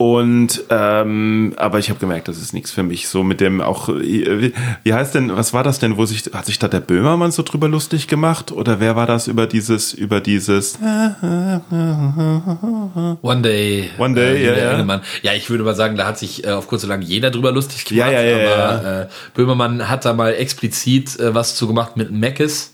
Und ähm, aber ich habe gemerkt, das ist nichts für mich. So mit dem auch, wie, wie heißt denn, was war das denn, wo sich, hat sich da der Böhmermann so drüber lustig gemacht? Oder wer war das über dieses, über dieses
One Day.
One Day,
äh,
ja, ja.
Ja, ich würde mal sagen, da hat sich äh, auf kurz oder lang jeder drüber lustig gemacht.
Ja, ja, ja,
aber Äh, Böhmermann hat da mal explizit äh, was zu gemacht mit Mackes.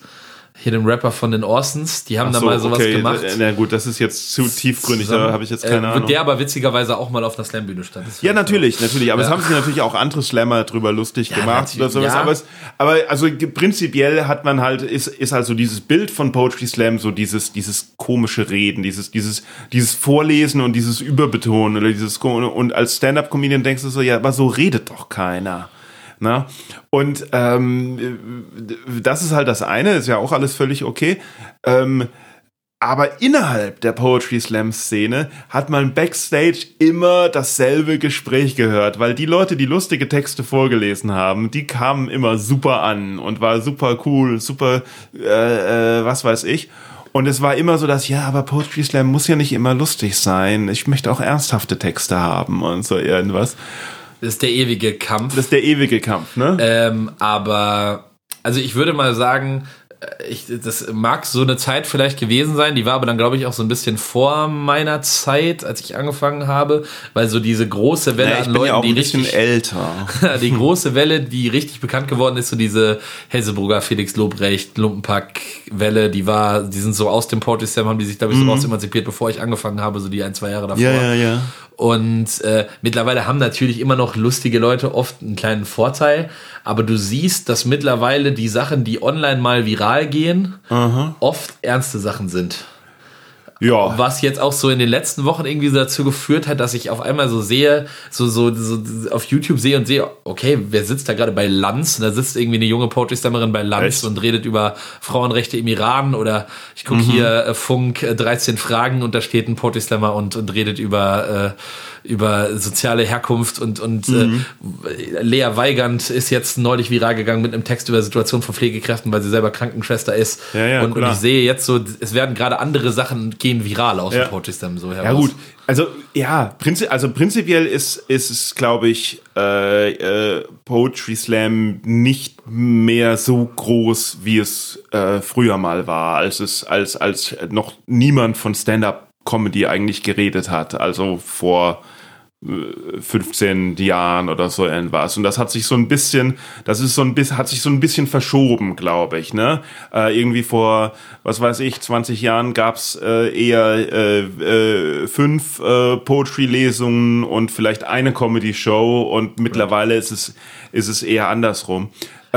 Hier dem Rapper von den Orsons. Die haben da mal sowas gemacht.
Na gut, das ist jetzt zu tiefgründig, da habe ich jetzt keine
äh,
Ahnung.
Der aber witzigerweise auch mal auf einer Slam-Bühne stand.
Ja,
fand ich
natürlich, natürlich. Aber es
Ja.
haben sich natürlich auch andere Slammer drüber lustig
Ja,
gemacht
natürlich,
oder sowas.
ja.
Aber, es, aber also prinzipiell hat man halt, ist, ist also dieses Bild von Poetry Slam so dieses, dieses komische Reden, dieses, dieses, dieses Vorlesen und dieses Überbetonen oder dieses, und als Stand-Up-Comedian denkst du so, ja, aber so redet doch keiner. Na? Und ähm, das ist halt das eine, ist ja auch alles völlig okay. Ähm, aber innerhalb der Poetry Slam Szene hat man backstage immer dasselbe Gespräch gehört, weil die Leute, die lustige Texte vorgelesen haben, die kamen immer super an und war super cool, super, äh, äh, was weiß ich. Und es war immer so, dass, ja, aber Poetry Slam muss ja nicht immer lustig sein. Ich möchte auch ernsthafte Texte haben und so irgendwas.
Das ist der ewige Kampf.
Das ist der ewige Kampf, ne?
Ähm, aber, also ich würde mal sagen, äh, ich, das mag so eine Zeit vielleicht gewesen sein, die war aber dann, glaube ich, auch so ein bisschen vor meiner Zeit, als ich angefangen habe, weil so diese große Welle
Ja, ich
an Leuten,
ja
die
ein bisschen
richtig,
älter.
die große Welle, die richtig bekannt geworden ist, so diese Hessebrugger, Felix Lobrecht, Lumpenpack-Welle, die war, die sind so aus dem Poetry Slam, haben die sich, glaube ich, so raus emanzipiert, bevor ich angefangen habe, so die ein, zwei Jahre davor.
Mhm. Ja, ja, ja.
Und äh, mittlerweile haben natürlich immer noch lustige Leute oft einen kleinen Vorteil, aber du siehst, dass mittlerweile die Sachen, die online mal viral gehen, oft ernste Sachen sind.
Ja.
Was jetzt auch so in den letzten Wochen irgendwie so dazu geführt hat, dass ich auf einmal so sehe, so, so, so auf YouTube sehe und sehe, okay, wer sitzt da gerade bei Lanz? Und da sitzt irgendwie eine junge Poetry Slammerin bei Lanz
Echt?
und redet über Frauenrechte im Iran oder ich gucke hier äh, Funk äh, 13 Fragen und da steht ein Poetry Slammer und, und redet über, äh, über soziale Herkunft und, und mhm. äh, Lea Weigand ist jetzt neulich viral gegangen mit einem Text über Situation von Pflegekräften, weil sie selber Krankenschwester ist.
Ja, ja,
und, und, ich sehe jetzt so, es werden gerade andere Sachen gehen viral aus ja. dem Poetry Slam so
heraus. Ja gut, also ja, prinzi also prinzipiell ist, ist es, glaube ich, äh, äh, Poetry Slam nicht mehr so groß, wie es äh, früher mal war, als es als als noch niemand von Stand-up Comedy eigentlich geredet hat. Also vor 15 Jahren oder so irgendwas. Und das hat sich so ein bisschen, das ist so ein bisschen, hat sich so ein bisschen verschoben, glaube ich. Ne? Äh, irgendwie vor, was weiß ich, 20 Jahren gab's äh, eher äh, äh, fünf äh, Poetry-Lesungen und vielleicht eine Comedy-Show und mittlerweile ist es, ist es eher andersrum.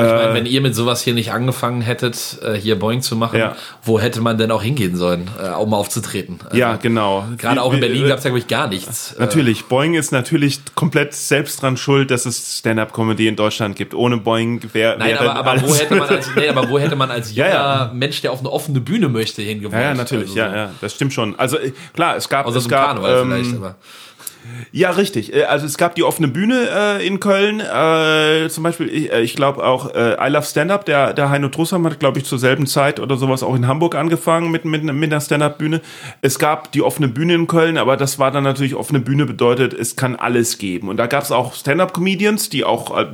Ich meine, äh, wenn ihr mit sowas hier nicht angefangen hättet, äh, hier Boeing zu machen, ja. wo hätte man denn auch hingehen sollen, äh, um aufzutreten?
Also, ja, genau.
Gerade auch in Berlin gab es ja, glaube ich, gar nichts.
Natürlich, Boeing ist natürlich komplett selbst dran schuld, dass es Stand-Up-Comedy in Deutschland gibt. Ohne Boeing wäre
Nein, aber, aber, wo hätte man als, nee, aber wo hätte man als junger ja, ja. Mensch, der auf eine offene Bühne möchte, hingewollt?
Ja, ja, natürlich, also, ja, ja, das stimmt schon. Also klar, es gab... Außer es gab, Karneval ähm, vielleicht, aber... Ja, richtig. Äh, also es gab die offene Bühne äh, in Köln. Äh, zum Beispiel, ich, äh, ich glaube auch äh, I Love Stand-Up, der, der Heino Trussam hat, glaube ich, zur selben Zeit oder sowas auch in Hamburg angefangen mit, mit, mit einer Stand-Up-Bühne. Es gab die offene Bühne in Köln, aber das war dann natürlich, offene Bühne bedeutet, es kann alles geben. Und da gab es auch Stand-Up-Comedians, die auch äh,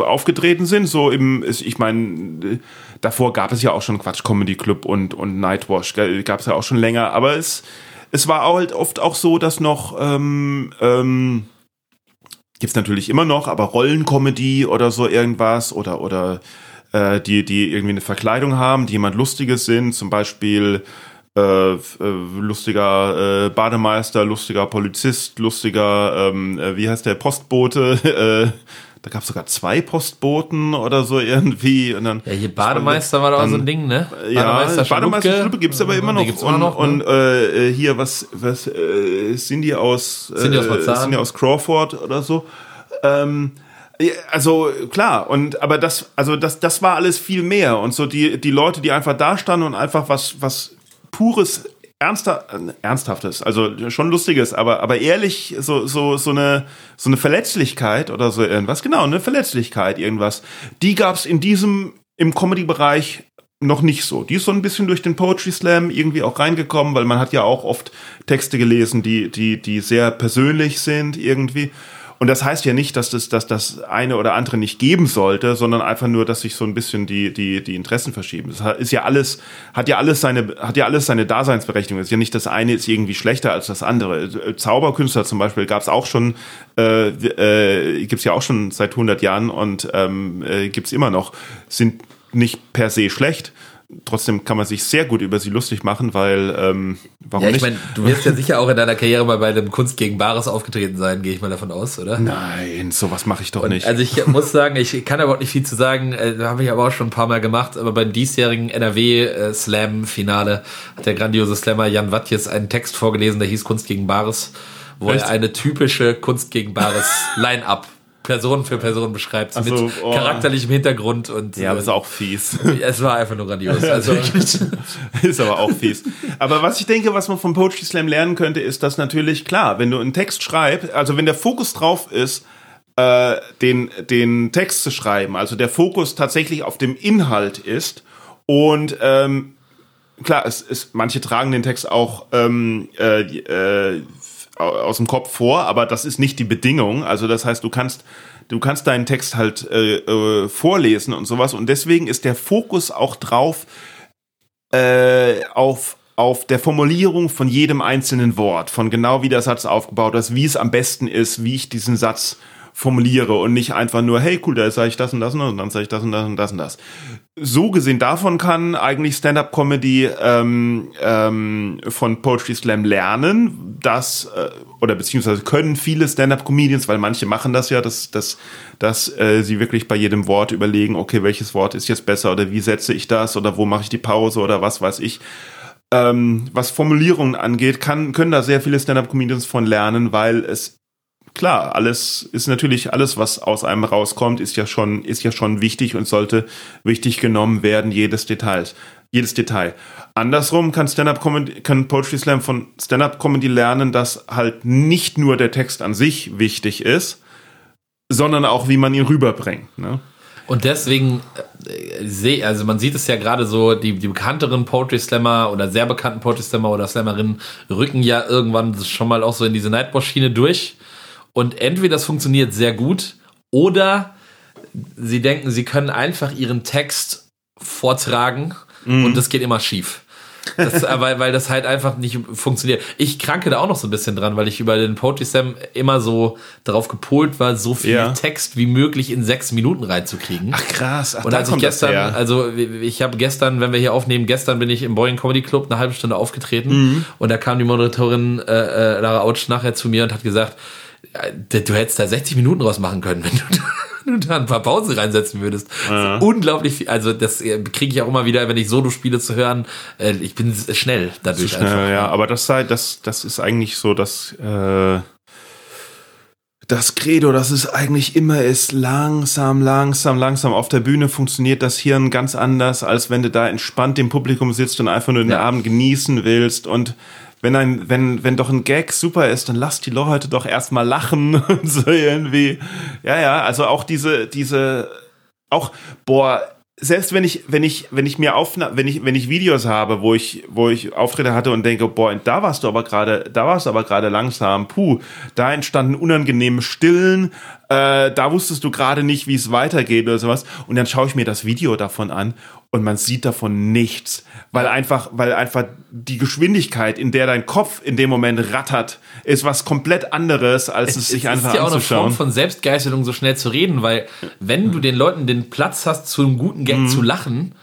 aufgetreten sind. So im, ich meine, davor gab es ja auch schon Quatsch Comedy Club und, und Nightwash, gab es ja auch schon länger, aber es es war halt oft auch so, dass noch ähm, ähm, gibt's natürlich immer noch, aber Rollencomedy oder so irgendwas oder oder äh, die die irgendwie eine Verkleidung haben, die jemand Lustiges sind, zum Beispiel äh, äh, lustiger äh, Bademeister, lustiger Polizist, lustiger, ähm, äh, wie heißt der Postbote, äh, da gab es sogar zwei Postboten oder so irgendwie. Und dann,
ja, hier Bademeister war doch so ein Ding, ne?
Bademeister ja, Bademeister Schluppe gibt es aber immer noch. Gibt's und, noch, ne? und äh, hier, was, was äh, sind die aus,
äh, aus,
sind die aus Crawford oder so? Ähm, also klar und aber das also das das war alles viel mehr und so die die Leute die einfach da standen und einfach was was pures ernster, ernsthaftes, also schon lustiges, aber aber ehrlich so so so eine so eine Verletzlichkeit oder so irgendwas, genau eine Verletzlichkeit irgendwas. Die gab's in diesem im Comedy-Bereich noch nicht so. Die ist so ein bisschen durch den Poetry Slam irgendwie auch reingekommen, weil man hat ja auch oft Texte gelesen, die die die sehr persönlich sind irgendwie. Und das heißt ja nicht, dass das, dass das eine oder andere nicht geben sollte, sondern einfach nur, dass sich so ein bisschen die, die, die Interessen verschieben. Das ist ja alles, hat ja alles seine, hat ja alles seine Daseinsberechtigung. Es ist ja nicht das eine ist irgendwie schlechter als das andere. Zauberkünstler zum Beispiel gab es auch schon, äh, äh, gibt es ja auch schon seit 100 Jahren und ähm, äh, gibt es immer noch, sind nicht per se schlecht, trotzdem kann man sich sehr gut über sie lustig machen, weil ähm,
warum ja, ich nicht? Meine, du wirst ja sicher auch in deiner Karriere mal bei einem Kunst gegen Bares aufgetreten sein, gehe ich mal davon aus, oder?
Nein, sowas mache ich doch
Und
nicht.
Also ich muss sagen, ich kann überhaupt nicht viel zu sagen, äh, habe ich aber auch schon ein paar Mal gemacht, aber beim diesjährigen NRW-Slam-Finale äh, hat der grandiose Slammer Jan Wattjes einen Text vorgelesen, der hieß Kunst gegen Bares, wo Echt? er eine typische Kunst gegen Bares Line-Up Person für Person beschreibt, so, mit oh. charakterlichem Hintergrund und.
Ja, aber ist auch fies.
Es war einfach nur grandios. Also,
ist aber auch fies. Aber was ich denke, was man vom Poetry Slam lernen könnte, ist, dass natürlich klar, wenn du einen Text schreibst, also wenn der Fokus drauf ist, äh, den, den Text zu schreiben, also der Fokus tatsächlich auf dem Inhalt ist und ähm, klar, es ist, manche tragen den Text auch ähm, äh, äh, aus dem Kopf vor, aber das ist nicht die Bedingung. Also das heißt, du kannst du kannst deinen Text halt äh, äh, vorlesen und sowas und deswegen ist der Fokus auch drauf äh, auf auf der Formulierung von jedem einzelnen Wort, von genau wie der Satz aufgebaut ist, wie es am besten ist, wie ich diesen Satz formuliere und nicht einfach nur, hey cool, da sage ich das und das und, das und dann sage ich das und das und das und das. So gesehen davon kann eigentlich Stand-up-Comedy ähm, ähm, von Poetry Slam lernen, dass äh, oder beziehungsweise können viele Stand-up-Comedians, weil manche machen das ja, dass, dass, dass äh, sie wirklich bei jedem Wort überlegen, okay, welches Wort ist jetzt besser oder wie setze ich das oder wo mache ich die Pause oder was weiß ich. Ähm, was Formulierungen angeht, kann, können da sehr viele Stand-up-Comedians von lernen, weil es klar, alles ist natürlich alles, was aus einem rauskommt, ist ja schon, ist ja schon wichtig und sollte wichtig genommen werden, jedes Details. jedes Detail. Andersrum kann Stand-up kann Poetry Slam von Stand-up Comedy lernen, dass halt nicht nur der Text an sich wichtig ist, sondern auch, wie man ihn rüberbringt. Ne?
Und deswegen äh, sehe, also man sieht es ja gerade so, die, die bekannteren Poetry Slammer oder sehr bekannten Poetry Slammer oder Slammerinnen rücken ja irgendwann schon mal auch so in diese Nightboss-Schiene durch. Und entweder das funktioniert sehr gut oder sie denken, sie können einfach ihren Text vortragen
Mhm.
und das geht immer schief. Das, äh, weil, weil das halt einfach nicht funktioniert. Ich kranke da auch noch so ein bisschen dran, weil ich über den Poetry Slam immer so darauf gepolt war, so viel
Ja.
Text wie möglich in sechs Minuten reinzukriegen.
Ach krass, ach,
Und als ich gestern, also ich habe gestern, wenn wir hier aufnehmen, gestern bin ich im Boeing Comedy Club eine halbe Stunde aufgetreten
Mhm.
und da kam die Moderatorin äh, äh, Lara Autsch nachher zu mir und hat gesagt, du hättest da 60 Minuten draus machen können, wenn du da, wenn du da ein paar Pausen reinsetzen würdest. Ist unglaublich viel, also das kriege ich auch immer wieder, wenn ich Solo spiele zu hören. Äh, ich bin schnell dadurch einfach.
Schnell, ja, aber das sei, das, das ist eigentlich so, dass äh, das Credo, das ist eigentlich immer ist langsam, langsam, langsam. Auf der Bühne funktioniert das Hirn ganz anders, als wenn du da entspannt im Publikum sitzt und einfach nur den
Ja.
Abend genießen willst. Und wenn ein, wenn, wenn doch ein Gag super ist, dann lass die Leute doch erstmal lachen und so irgendwie. Ja, ja, also auch diese, diese, auch, boah, selbst wenn ich, wenn ich, wenn ich mir aufna wenn ich, wenn ich Videos habe, wo ich, wo ich Auftritte hatte und denke, boah, da warst du aber gerade, da warst du aber gerade langsam, puh, da entstanden unangenehme Stillen, äh, da wusstest du gerade nicht, wie es weitergeht oder sowas. Und dann schaue ich mir das Video davon an und man sieht davon nichts, weil einfach, weil einfach die Geschwindigkeit, in der dein Kopf in dem Moment rattert, ist was komplett anderes, als es, sich einfach
ist ja auch eine
anzuschauen.
Form von Selbstgeißelung, so schnell zu reden, weil wenn du den Leuten den Platz hast, zu einem guten
Mhm.
Gag zu lachen,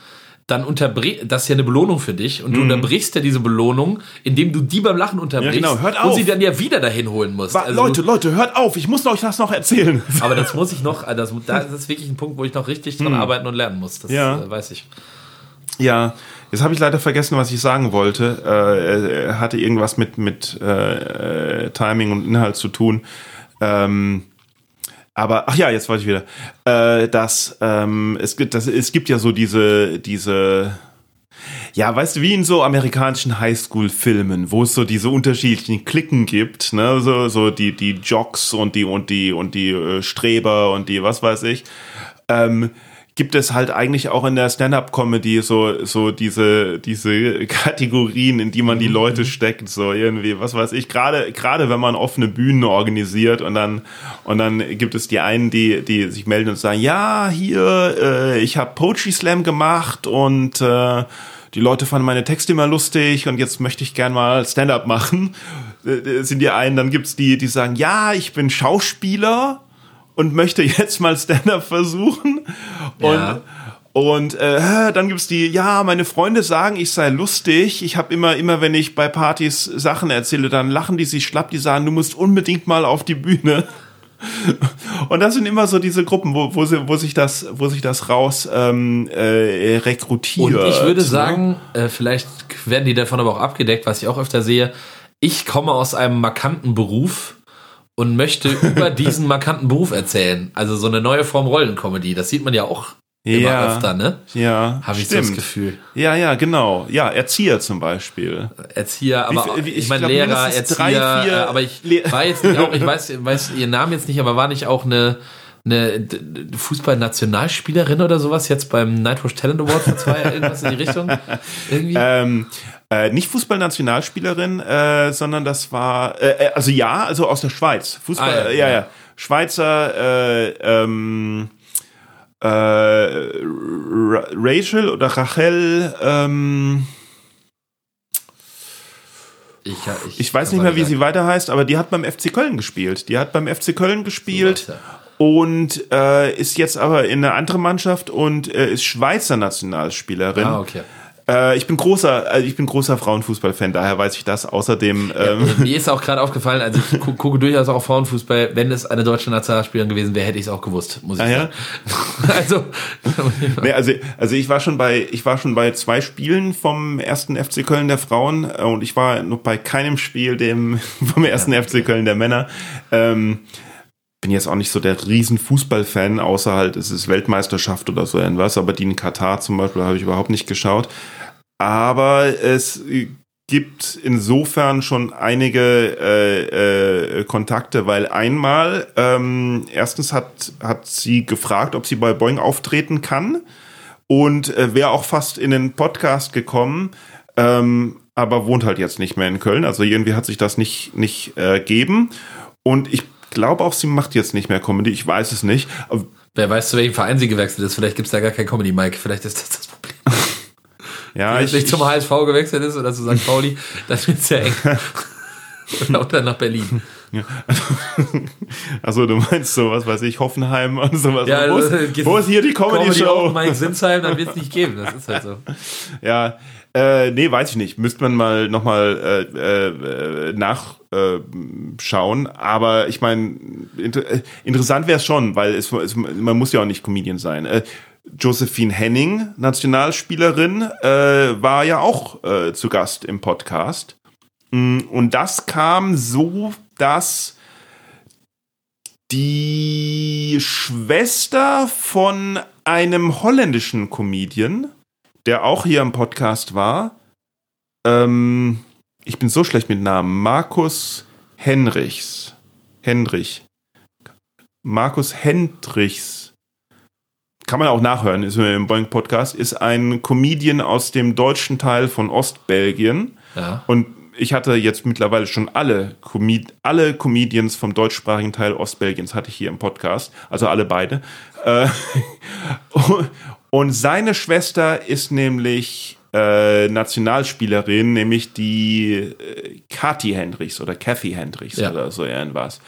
dann unterbrichst, das ist ja eine Belohnung für dich und du unterbrichst ja diese Belohnung, indem du die beim Lachen unterbrichst
Mhm. Ja, genau. Hört
und
auf.
sie dann ja wieder dahin holen musst. Also
Leute, Leute, hört auf, ich muss euch das noch erzählen.
Aber das muss ich noch, das, das ist wirklich ein Punkt, wo ich noch richtig dran arbeiten und lernen muss. Das.
Ja.
äh, weiß ich.
Ja, jetzt habe ich leider vergessen, was ich sagen wollte. Äh, er hatte irgendwas mit, mit äh, äh, Timing und Inhalt zu tun. Ähm, aber, ach ja, jetzt weiß ich wieder. Äh, dass, ähm, es, gibt, das, es gibt ja so diese, diese, ja, weißt du, wie in so amerikanischen Highschool-Filmen, wo es so diese unterschiedlichen Klicken gibt, ne, so, so die, die Jocks und die, und die, und die äh, Streber und die, was weiß ich. Ähm, gibt es halt eigentlich auch in der Stand-up-Comedy so so diese diese Kategorien, in die man die Leute steckt, so irgendwie, was weiß ich. Gerade gerade wenn man offene Bühnen organisiert und dann und dann gibt es die einen, die die sich melden und sagen, ja hier, äh, ich habe Poetry Slam gemacht und äh, die Leute fanden meine Texte immer lustig und jetzt möchte ich gern mal Stand-up machen. Äh, sind die einen, dann gibt's die, die sagen, ja, ich bin Schauspieler und möchte jetzt mal Stand-up versuchen. Und,
Ja.
und äh, dann gibt's die, ja, meine Freunde sagen, ich sei lustig. Ich habe immer, immer, wenn ich bei Partys Sachen erzähle, dann lachen die sich schlapp, die sagen, du musst unbedingt mal auf die Bühne. Und das sind immer so diese Gruppen, wo, wo, wo sich das, wo sich das raus ähm, äh, rekrutiert.
Und ich würde
ne?
sagen, äh, vielleicht werden die davon aber auch abgedeckt, was ich auch öfter sehe. Ich komme aus einem markanten Beruf und möchte über diesen markanten Beruf erzählen. Also so eine neue Form Rollencomedy. Das sieht man ja auch immer
Ja.
öfter, ne?
ja,
Habe ich so das. Gefühl.
Ja, ja, genau. Ja, Erzieher zum Beispiel.
Erzieher, aber
viel- wie-
ich,
ich
meine Lehrer, Erzieher,
drei,
äh, aber ich
Le-
war jetzt nicht auch, ich weiß, weiß ihren Namen jetzt nicht, aber war nicht auch eine, eine Fußball-Nationalspielerin oder sowas jetzt beim Nightwatch Talent Award vor zwei irgendwas in die Richtung? Irgendwie?
Ähm, äh, nicht Fußballnationalspielerin, äh, sondern das war, äh, äh, also ja, also aus der Schweiz. Fußball,
Ah, ja,
äh, ja,
ja.
ja. Schweizer, äh, ähm, äh, Ra- Rachel oder Rachel, ähm,
ich,
ich weiß nicht mehr, wie sie weiter heißt, aber die hat beim FC Köln gespielt. Die hat beim FC Köln gespielt. Und äh, ist jetzt aber in eine andere Mannschaft und äh, ist Schweizer Nationalspielerin.
Ah, okay.
Äh, ich bin großer, also ich bin großer Frauenfußballfan, daher weiß ich das. Außerdem, ähm,
Mir ist auch gerade aufgefallen, also ich gu gucke durchaus auch Frauenfußball. Wenn es eine deutsche Nationalspielerin gewesen wäre, hätte ich es auch gewusst, muss ich
Ah, ja?
sagen. Also,
nee, also, also ich war schon bei, ich war schon bei zwei Spielen vom ersten FC Köln der Frauen äh, und ich war noch bei keinem Spiel dem vom ersten FC Köln der Männer. Ähm, bin jetzt auch nicht so der riesen Fußballfan, außer halt es ist Weltmeisterschaft oder so irgendwas, aber die in Katar zum Beispiel habe ich überhaupt nicht geschaut. aber es gibt insofern schon einige äh, äh, Kontakte, weil einmal ähm, erstens hat hat sie gefragt, ob sie bei Boeing auftreten kann und äh, wäre auch fast in den Podcast gekommen, ähm, aber wohnt halt jetzt nicht mehr in Köln. Also irgendwie hat sich das nicht nicht äh, geben und ich glaube auch, sie macht jetzt nicht mehr Comedy. Ich weiß es nicht.
Wer weiß, zu welchem Verein sie gewechselt ist. Vielleicht gibt es da gar kein Comedy, Mike. Vielleicht ist das das Problem.
Ja,
Wenn
ich,
es nicht zum HSV gewechselt ist oder zu St. Pauli, dann wird es ja eng. oder dann nach Berlin.
Ja. Also du meinst so, was weiß ich, Hoffenheim und sowas.
Ja,
wo, ist,
also,
wo ist hier die
Comedy
Comedy-Show?
auf Mike Sinsheim, dann wird es nicht geben. Das ist halt so.
Ja, äh, nee, weiß ich nicht. Müsste man mal nochmal äh, äh, nachschauen. Aber ich meine, inter äh, interessant wäre es schon, weil es, es, man muss ja auch nicht Comedian sein. Äh, Josephine Henning, Nationalspielerin, äh, war ja auch äh, zu Gast im Podcast. Mm, Und das kam so, dass die Schwester von einem holländischen Comedian, der auch hier im Podcast war, ähm, ich bin so schlecht mit Namen, Markus Henrichs. Henrich. Markus Hendrichs. Kann man auch nachhören, ist im Boeing Podcast, ist ein Comedian aus dem deutschen Teil von Ostbelgien.
Ja.
Und ich hatte jetzt mittlerweile schon alle, Comed alle Comedians vom deutschsprachigen Teil Ostbelgiens hatte ich hier im Podcast, also alle beide. Und seine Schwester ist nämlich äh, Nationalspielerin, nämlich die äh, Kathi Hendricks oder Kathy Hendricks
Ja.
oder so irgendwas.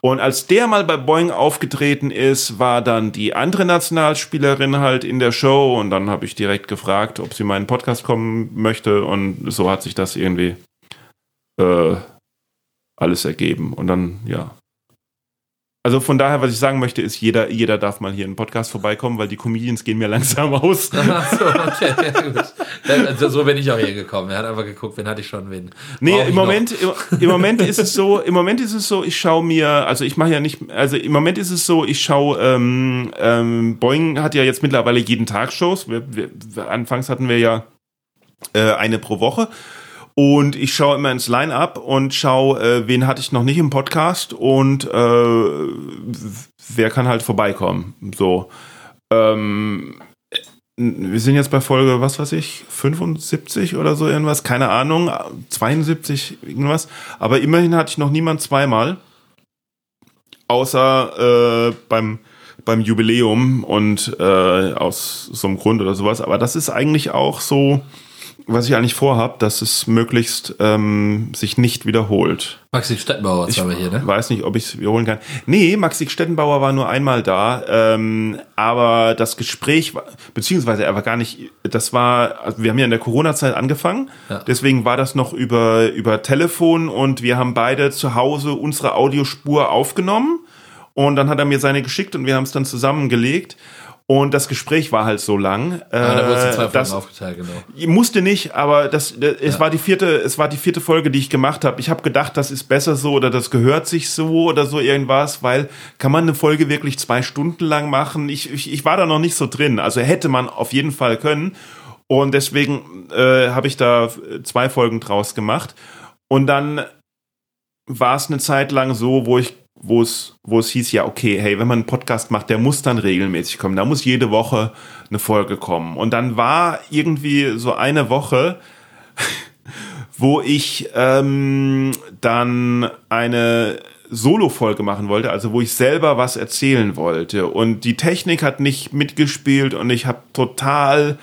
Und als der mal bei Boeing aufgetreten ist, war dann die andere Nationalspielerin halt in der Show und dann habe ich direkt gefragt, ob sie in meinen Podcast kommen möchte und so hat sich das irgendwie äh, alles ergeben. Und dann, ja. Also von daher, was ich sagen möchte, ist, jeder, jeder darf mal hier in den Podcast vorbeikommen, weil die Comedians gehen mir langsam aus.
Ach so, okay, ja, gut. Also so bin ich auch hier gekommen. Er hat einfach geguckt, wen hatte ich schon, wen.
Nee, im? Moment, im, im Moment ist es so, im Moment ist es so, ich schaue mir, also ich mache ja nicht, also im Moment ist es so, ich schaue, ähm, ähm, Boeing hat ja jetzt mittlerweile jeden Tag Shows. Wir, wir, anfangs hatten wir ja äh, eine pro Woche. Und ich schaue immer ins Line-Up und schaue, äh, wen hatte ich noch nicht im Podcast und äh, wer kann halt vorbeikommen. So. Ähm, wir sind jetzt bei Folge, was weiß ich, 75 oder so irgendwas, keine Ahnung, 72 irgendwas. Aber immerhin hatte ich noch niemand zweimal. Außer äh, beim, beim Jubiläum und äh, aus so einem Grund oder sowas. Aber das ist eigentlich auch so, was ich eigentlich vorhab, dass es möglichst ähm, sich nicht wiederholt.
Maxi Stettenbauer
Ich
haben wir hier, ne?
weiß nicht, ob ich es wiederholen kann. Nee, Maxi Stettenbauer war nur einmal da, ähm, aber das Gespräch beziehungsweise er war gar nicht, das war, also wir haben ja in der Corona-Zeit angefangen,
Ja.
deswegen war das noch über, über Telefon und wir haben beide zu Hause unsere Audiospur aufgenommen und dann hat er mir seine geschickt und wir haben es dann zusammengelegt. Und das Gespräch war halt so lang.
Ah, da wurdest du
äh,
zwei Folgen aufgeteilt, genau.
ich musste nicht, aber das, das es
Ja.
war die vierte, es war die vierte Folge, die ich gemacht habe. Ich habe gedacht, das ist besser so oder das gehört sich so oder so irgendwas, weil kann man eine Folge wirklich zwei Stunden lang machen? Ich, ich, ich war da noch nicht so drin. Also hätte man auf jeden Fall können. Und deswegen äh, habe ich da zwei Folgen draus gemacht. Und dann war es eine Zeit lang so, wo ich wo es, wo es hieß, ja, okay, hey, wenn man einen Podcast macht, der muss dann regelmäßig kommen. Da muss jede Woche eine Folge kommen. Und dann war irgendwie so eine Woche, wo ich ähm, dann eine Solo-Folge machen wollte, also wo ich selber was erzählen wollte. Und die Technik hat nicht mitgespielt und ich habe total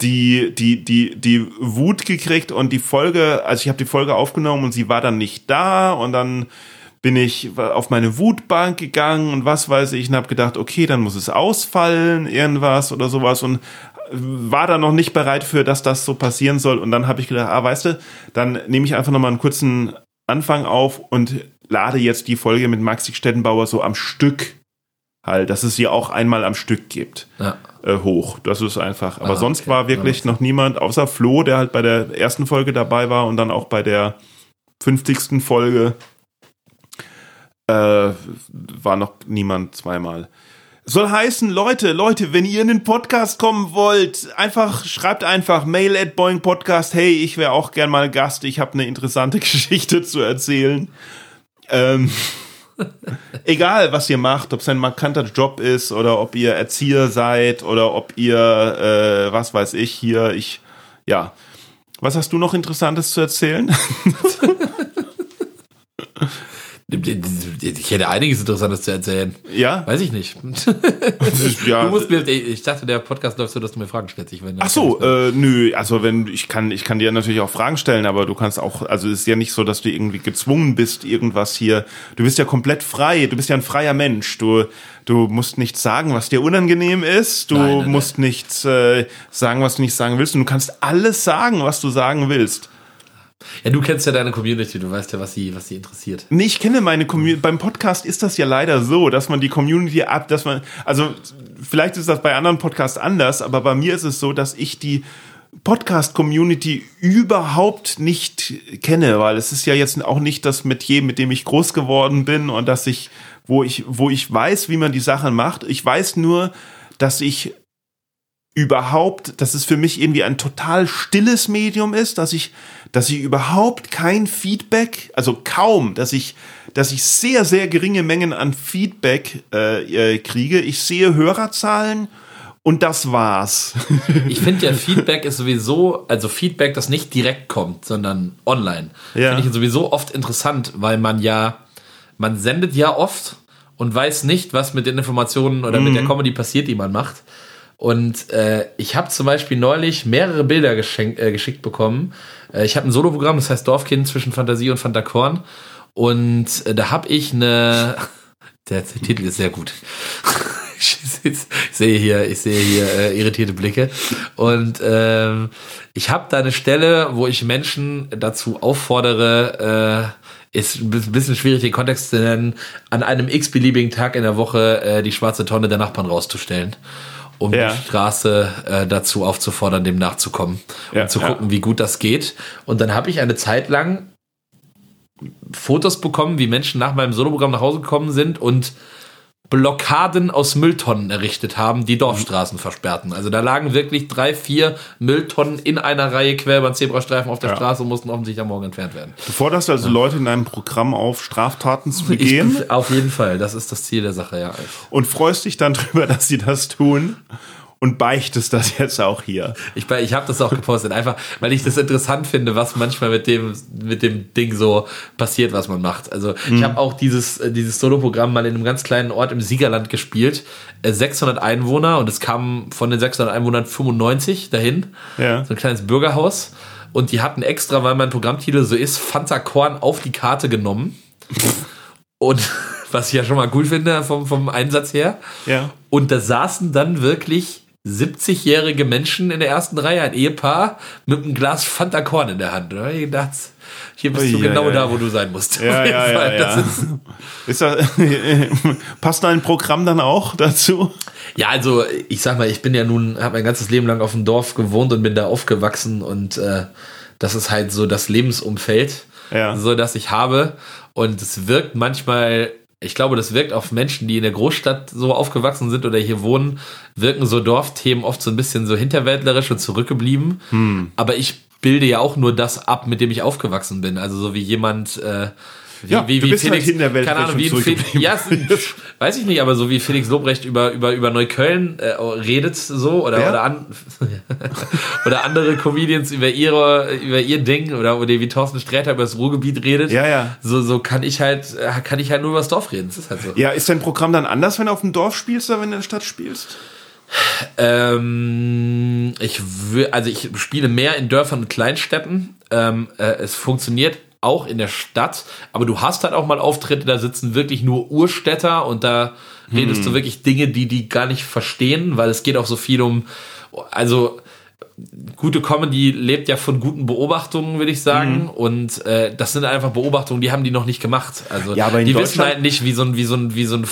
die, die, die, die Wut gekriegt und die Folge, also ich habe die Folge aufgenommen und sie war dann nicht da und dann bin ich auf meine Wutbank gegangen und was weiß ich und habe gedacht, okay, dann muss es ausfallen, irgendwas oder sowas und war da noch nicht bereit für, dass das so passieren soll und dann habe ich gedacht, ah, weißt du, dann nehme ich einfach noch mal einen kurzen Anfang auf und lade jetzt die Folge mit Maxi Stettenbauer so am Stück halt, dass es sie auch einmal am Stück gibt
Ja.
äh, hoch. Das ist einfach. Aber
Ah,
sonst
okay.
war wirklich
Ja,
noch niemand, außer Flo, der halt bei der ersten Folge dabei war und dann auch bei der 50. Folge äh, war noch niemand zweimal. Soll heißen, Leute, Leute, wenn ihr in den Podcast kommen wollt, einfach schreibt einfach Mail at Boeing Podcast. Hey, ich wäre auch gern mal Gast. Ich habe eine interessante Geschichte zu erzählen. Ähm, egal, was ihr macht, ob es ein markanter Job ist oder ob ihr Erzieher seid oder ob ihr, äh, was weiß ich, hier, ich, ja. Was hast du noch Interessantes zu erzählen?
Ich hätte einiges Interessantes zu erzählen.
Ja?
Weiß ich nicht.
ja.
Du musst mir, ich dachte, der Podcast läuft so, dass du mir Fragen stellst. Ich,
Ach so, äh, nö, also wenn ich kann, ich kann dir natürlich auch Fragen stellen, aber du kannst auch, also es ist ja nicht so, dass du irgendwie gezwungen bist, irgendwas hier. Du bist ja komplett frei. Du bist ja ein freier Mensch. Du, du musst nichts sagen, was dir unangenehm ist. Du nein, nein, musst nein. nichts äh, sagen, was du nicht sagen willst. Und du kannst alles sagen, was du sagen willst.
Ja, du kennst ja deine Community, du weißt ja, was sie, was sie interessiert.
Nee, ich kenne meine Community. Beim Podcast ist das ja leider so, dass man die Community ab, dass man, also vielleicht ist das bei anderen Podcasts anders, aber bei mir ist es so, dass ich die Podcast-Community überhaupt nicht kenne, weil es ist ja jetzt auch nicht das Metier, mit dem ich groß geworden bin und dass ich, wo ich, wo ich weiß, wie man die Sachen macht. Ich weiß nur, dass ich überhaupt, dass es für mich irgendwie ein total stilles Medium ist, dass ich, dass ich überhaupt kein Feedback, also kaum, dass ich, dass ich sehr, sehr geringe Mengen an Feedback äh, äh kriege. Ich sehe Hörerzahlen und das war's.
ich finde ja, Feedback ist sowieso, also Feedback, das nicht direkt kommt, sondern online. Ja. Finde ich sowieso oft interessant, weil man ja, man sendet ja oft und weiß nicht, was mit den Informationen oder mhm. mit der Comedy passiert, die man macht. Und äh, ich habe zum Beispiel neulich mehrere Bilder äh, geschickt bekommen. Äh, ich habe ein Soloprogramm, das heißt Dorfkind zwischen Fantasie und Fantakorn. Und äh, da habe ich eine. Der, Titel ist sehr gut. ich sehe hier, ich sehe hier äh, irritierte Blicke. Und ähm, ich habe da eine Stelle, wo ich Menschen dazu auffordere, äh, ist ein bisschen schwierig, den Kontext zu nennen, an einem x-beliebigen Tag in der Woche äh, die schwarze Tonne der Nachbarn rauszustellen um ja. die Straße äh, dazu aufzufordern, dem nachzukommen und ja, zu gucken, wie gut das geht. Und dann habe ich eine Zeit lang Fotos bekommen, wie Menschen nach meinem Soloprogramm nach Hause gekommen sind und Blockaden aus Mülltonnen errichtet haben, die Dorfstraßen versperrten. Also da lagen wirklich drei, vier Mülltonnen in einer Reihe quer über den Zebrastreifen auf der ja. Straße und mussten offensichtlich am Morgen entfernt werden.
Du forderst also ja. Leute in einem Programm auf, Straftaten zu begehen?
Ich, auf jeden Fall, das ist das Ziel der Sache, ja.
Und freust dich dann drüber, dass sie das tun? Und beichtest das jetzt auch hier.
Ich, ich habe das auch gepostet, einfach weil ich das interessant finde, was manchmal mit dem, mit dem Ding so passiert, was man macht. Also mhm. ich habe auch dieses, äh, dieses Solo-Programm mal in einem ganz kleinen Ort im Siegerland gespielt. 600 äh, Einwohner und es kamen von den 600 Einwohnern 95 dahin. Ja. So ein kleines Bürgerhaus. Und die hatten extra, weil mein Programmtitel so ist, Fanta Korn auf die Karte genommen. und was ich ja schon mal cool finde vom, vom Einsatz her. Ja. Und da saßen dann wirklich 70-jährige Menschen in der ersten Reihe, ein Ehepaar mit einem Glas Fanta Korn in der Hand. Da ich gedacht, hier bist du genau ja, da, wo du sein musst.
Ja, ja, ja, ja. Ist, ist das, passt dein Programm dann auch dazu?
Ja, also ich sag mal, ich bin ja nun, habe mein ganzes Leben lang auf dem Dorf gewohnt und bin da aufgewachsen und äh, das ist halt so das Lebensumfeld, ja. so dass ich habe und es wirkt manchmal ich glaube, das wirkt auf Menschen, die in der Großstadt so aufgewachsen sind oder hier wohnen, wirken so Dorfthemen oft so ein bisschen so hinterwäldlerisch und zurückgeblieben. Hm. Aber ich bilde ja auch nur das ab, mit dem ich aufgewachsen bin. Also so wie jemand, äh, wie,
ja,
wie,
wie halt Felix, halt Welt
keine Ahnung, wie Felix, ja, weiß ich nicht, aber so wie Felix Lobrecht über, über, über Neukölln äh, redet, so, oder, oder, an, oder andere Comedians über ihre, über ihr Ding, oder, oder wie Thorsten Sträter über das Ruhrgebiet redet.
Ja, ja.
So, so kann ich halt, äh, kann ich halt nur über das Dorf reden. Das ist halt so.
Ja, ist dein Programm dann anders, wenn du auf dem Dorf spielst, oder wenn du in der Stadt spielst?
Ähm, ich will, also ich spiele mehr in Dörfern und Kleinstädten. Ähm, äh, es funktioniert auch in der Stadt, aber du hast halt auch mal Auftritte, da sitzen wirklich nur Urstädter und da redest hm. du wirklich Dinge, die die gar nicht verstehen, weil es geht auch so viel um, also gute Comedy lebt ja von guten Beobachtungen, würde ich sagen. Mhm. Und äh, das sind einfach Beobachtungen, die haben die noch nicht gemacht. Also
ja,
die wissen halt nicht, wie so ein, wie so ein, wie so ein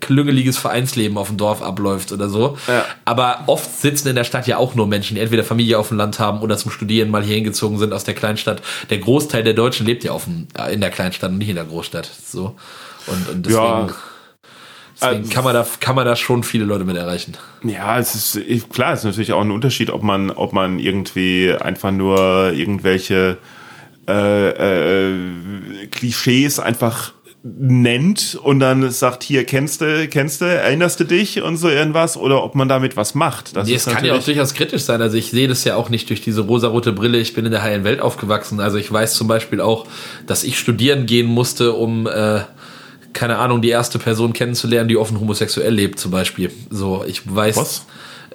klüngeliges Vereinsleben auf dem Dorf abläuft oder so. Ja. Aber oft sitzen in der Stadt ja auch nur Menschen, die entweder Familie auf dem Land haben oder zum Studieren mal hier hingezogen sind aus der Kleinstadt. Der Großteil der Deutschen lebt ja auf dem, in der Kleinstadt und nicht in der Großstadt. So. Und, und deswegen. Ja Deswegen
Also-
kann man da kann man da schon viele Leute mit erreichen.
Ja, es ist klar, es ist natürlich auch ein Unterschied, ob man, ob man irgendwie einfach nur irgendwelche äh, äh, Klischees einfach nennt und dann sagt, hier kennst du, kennst du, erinnerst du dich und so irgendwas, oder ob man damit was macht. Das
Nee, es kann ja auch durchaus kritisch sein. Also ich sehe das ja auch nicht durch diese rosarote Brille. Ich bin in der heilen Welt aufgewachsen. Also ich weiß zum Beispiel auch, dass ich studieren gehen musste, um äh, keine Ahnung, die erste Person kennenzulernen, die offen homosexuell lebt, zum Beispiel. So, ich weiß.
Was?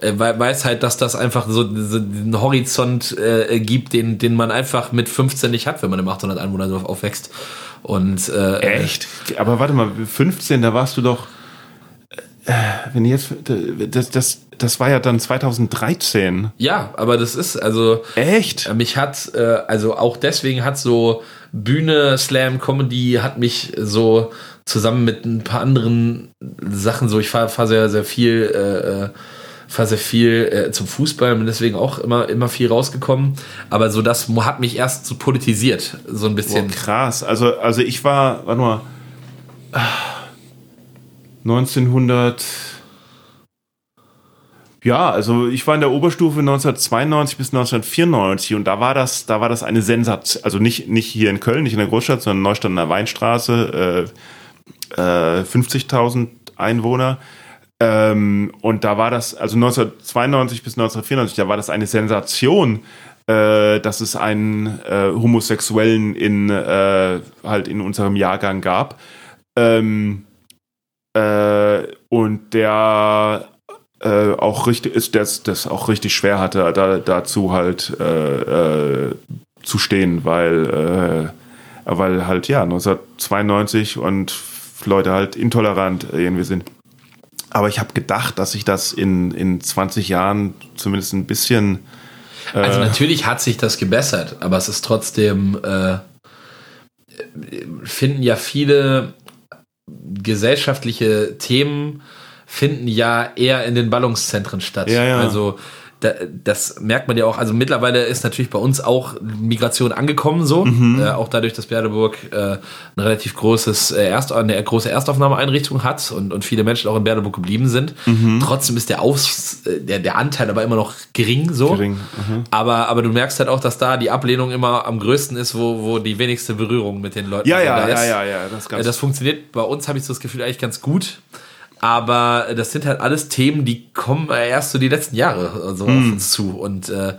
äh, wei- weiß halt, dass das einfach so diesen Horizont äh, gibt, den, den man einfach mit 15 nicht hat, wenn man im 800 Einwohnerdorf aufwächst. Und äh,
Echt? Aber warte mal, 15, da warst du doch. Äh, wenn jetzt. Das, das, das war ja dann 2013.
Ja, aber das ist also
Echt?
äh, mich hat also auch deswegen hat so Bühne Slam Comedy hat mich so zusammen mit ein paar anderen Sachen so ich fahre fahr sehr sehr viel äh, äh, fahr sehr viel äh, zum Fußball bin deswegen auch immer immer viel rausgekommen, aber so das hat mich erst so politisiert so ein
Boah,
bisschen.
krass. Also, also ich war, warte mal, ah, 1900. Ja, also ich war in der Oberstufe 1992 bis 1994 und da war das, da war das eine Sensation. Also nicht, nicht hier in Köln, nicht in der Großstadt, sondern Neustadt an der Weinstraße, äh, äh, 50.000 Einwohner. Ähm, und da war das, also 1992 bis 1994, da war das eine Sensation, äh, dass es einen äh, Homosexuellen in äh, halt in unserem Jahrgang gab. Ähm, äh, und der äh, auch richtig ist, das, das auch richtig schwer hatte, da, dazu halt äh, äh, zu stehen, weil, äh, weil halt ja 1992 und Leute halt intolerant irgendwie sind. Aber ich habe gedacht, dass sich das in, in 20 Jahren zumindest ein bisschen
Also natürlich hat sich das gebessert, aber es ist trotzdem, äh, finden ja viele gesellschaftliche Themen finden ja eher in den Ballungszentren statt.
Ja, ja.
Also das merkt man ja auch. Also mittlerweile ist natürlich bei uns auch Migration angekommen, so
Mhm.
äh, auch dadurch, dass Berleburg äh, ein relativ großes äh, Erst eine große Erstaufnahmeeinrichtung hat und, und viele Menschen auch in Berleburg geblieben sind.
Mhm.
Trotzdem ist der, Aus, äh, der der Anteil aber immer noch gering, so.
gering. Mhm.
Aber, aber du merkst halt auch, dass da die Ablehnung immer am größten ist, wo, wo die wenigste Berührung mit den Leuten
Ja, ja,
da
ja,
ist.
ja, ja, das ist
Äh, Das funktioniert bei uns, habe ich so das Gefühl, eigentlich ganz gut. Aber das sind halt alles Themen, die kommen erst so die letzten Jahre so
Hm.
auf uns zu. Und äh,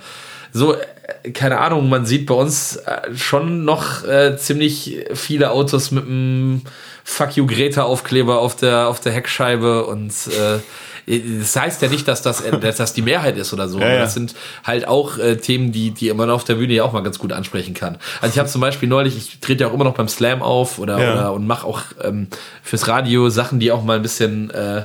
so, äh, keine Ahnung, man sieht bei uns äh, schon noch äh, ziemlich viele Autos mit einem Fuck you Greta-Aufkleber auf der, auf der Heckscheibe und äh, das heißt ja nicht, dass das, äh, dass das die Mehrheit ist oder so.
Ja, ja.
Das sind halt auch äh, Themen, die, die man auf der Bühne ja auch mal ganz gut ansprechen kann. Also ich habe zum Beispiel neulich, ich trete ja auch immer noch beim Slam auf oder,
Ja.
oder und mache auch ähm, fürs Radio Sachen, die auch mal ein bisschen, äh,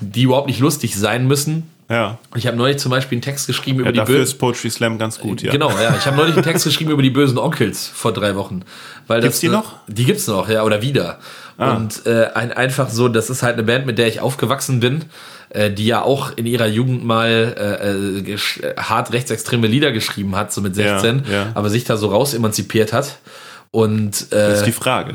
die überhaupt nicht lustig sein müssen.
ja.
Ich habe neulich zum Beispiel einen Text geschrieben über
ja
die
dafür
bösen.
ist Poetry Slam ganz gut, ja.
Genau, ja. Ich habe neulich einen Text geschrieben über die bösen Onkels vor drei Wochen. Weil
Gibt's
das,
die noch?
Die gibt's noch, ja, oder wieder.
Ah.
Und äh, ein, einfach so, das ist halt eine Band, mit der ich aufgewachsen bin, äh, die ja auch in ihrer Jugend mal äh, äh, hart rechtsextreme Lieder geschrieben hat, so mit 16,
Ja, ja.
aber sich da so raus emanzipiert hat. Und
Das
äh,
ist die Frage.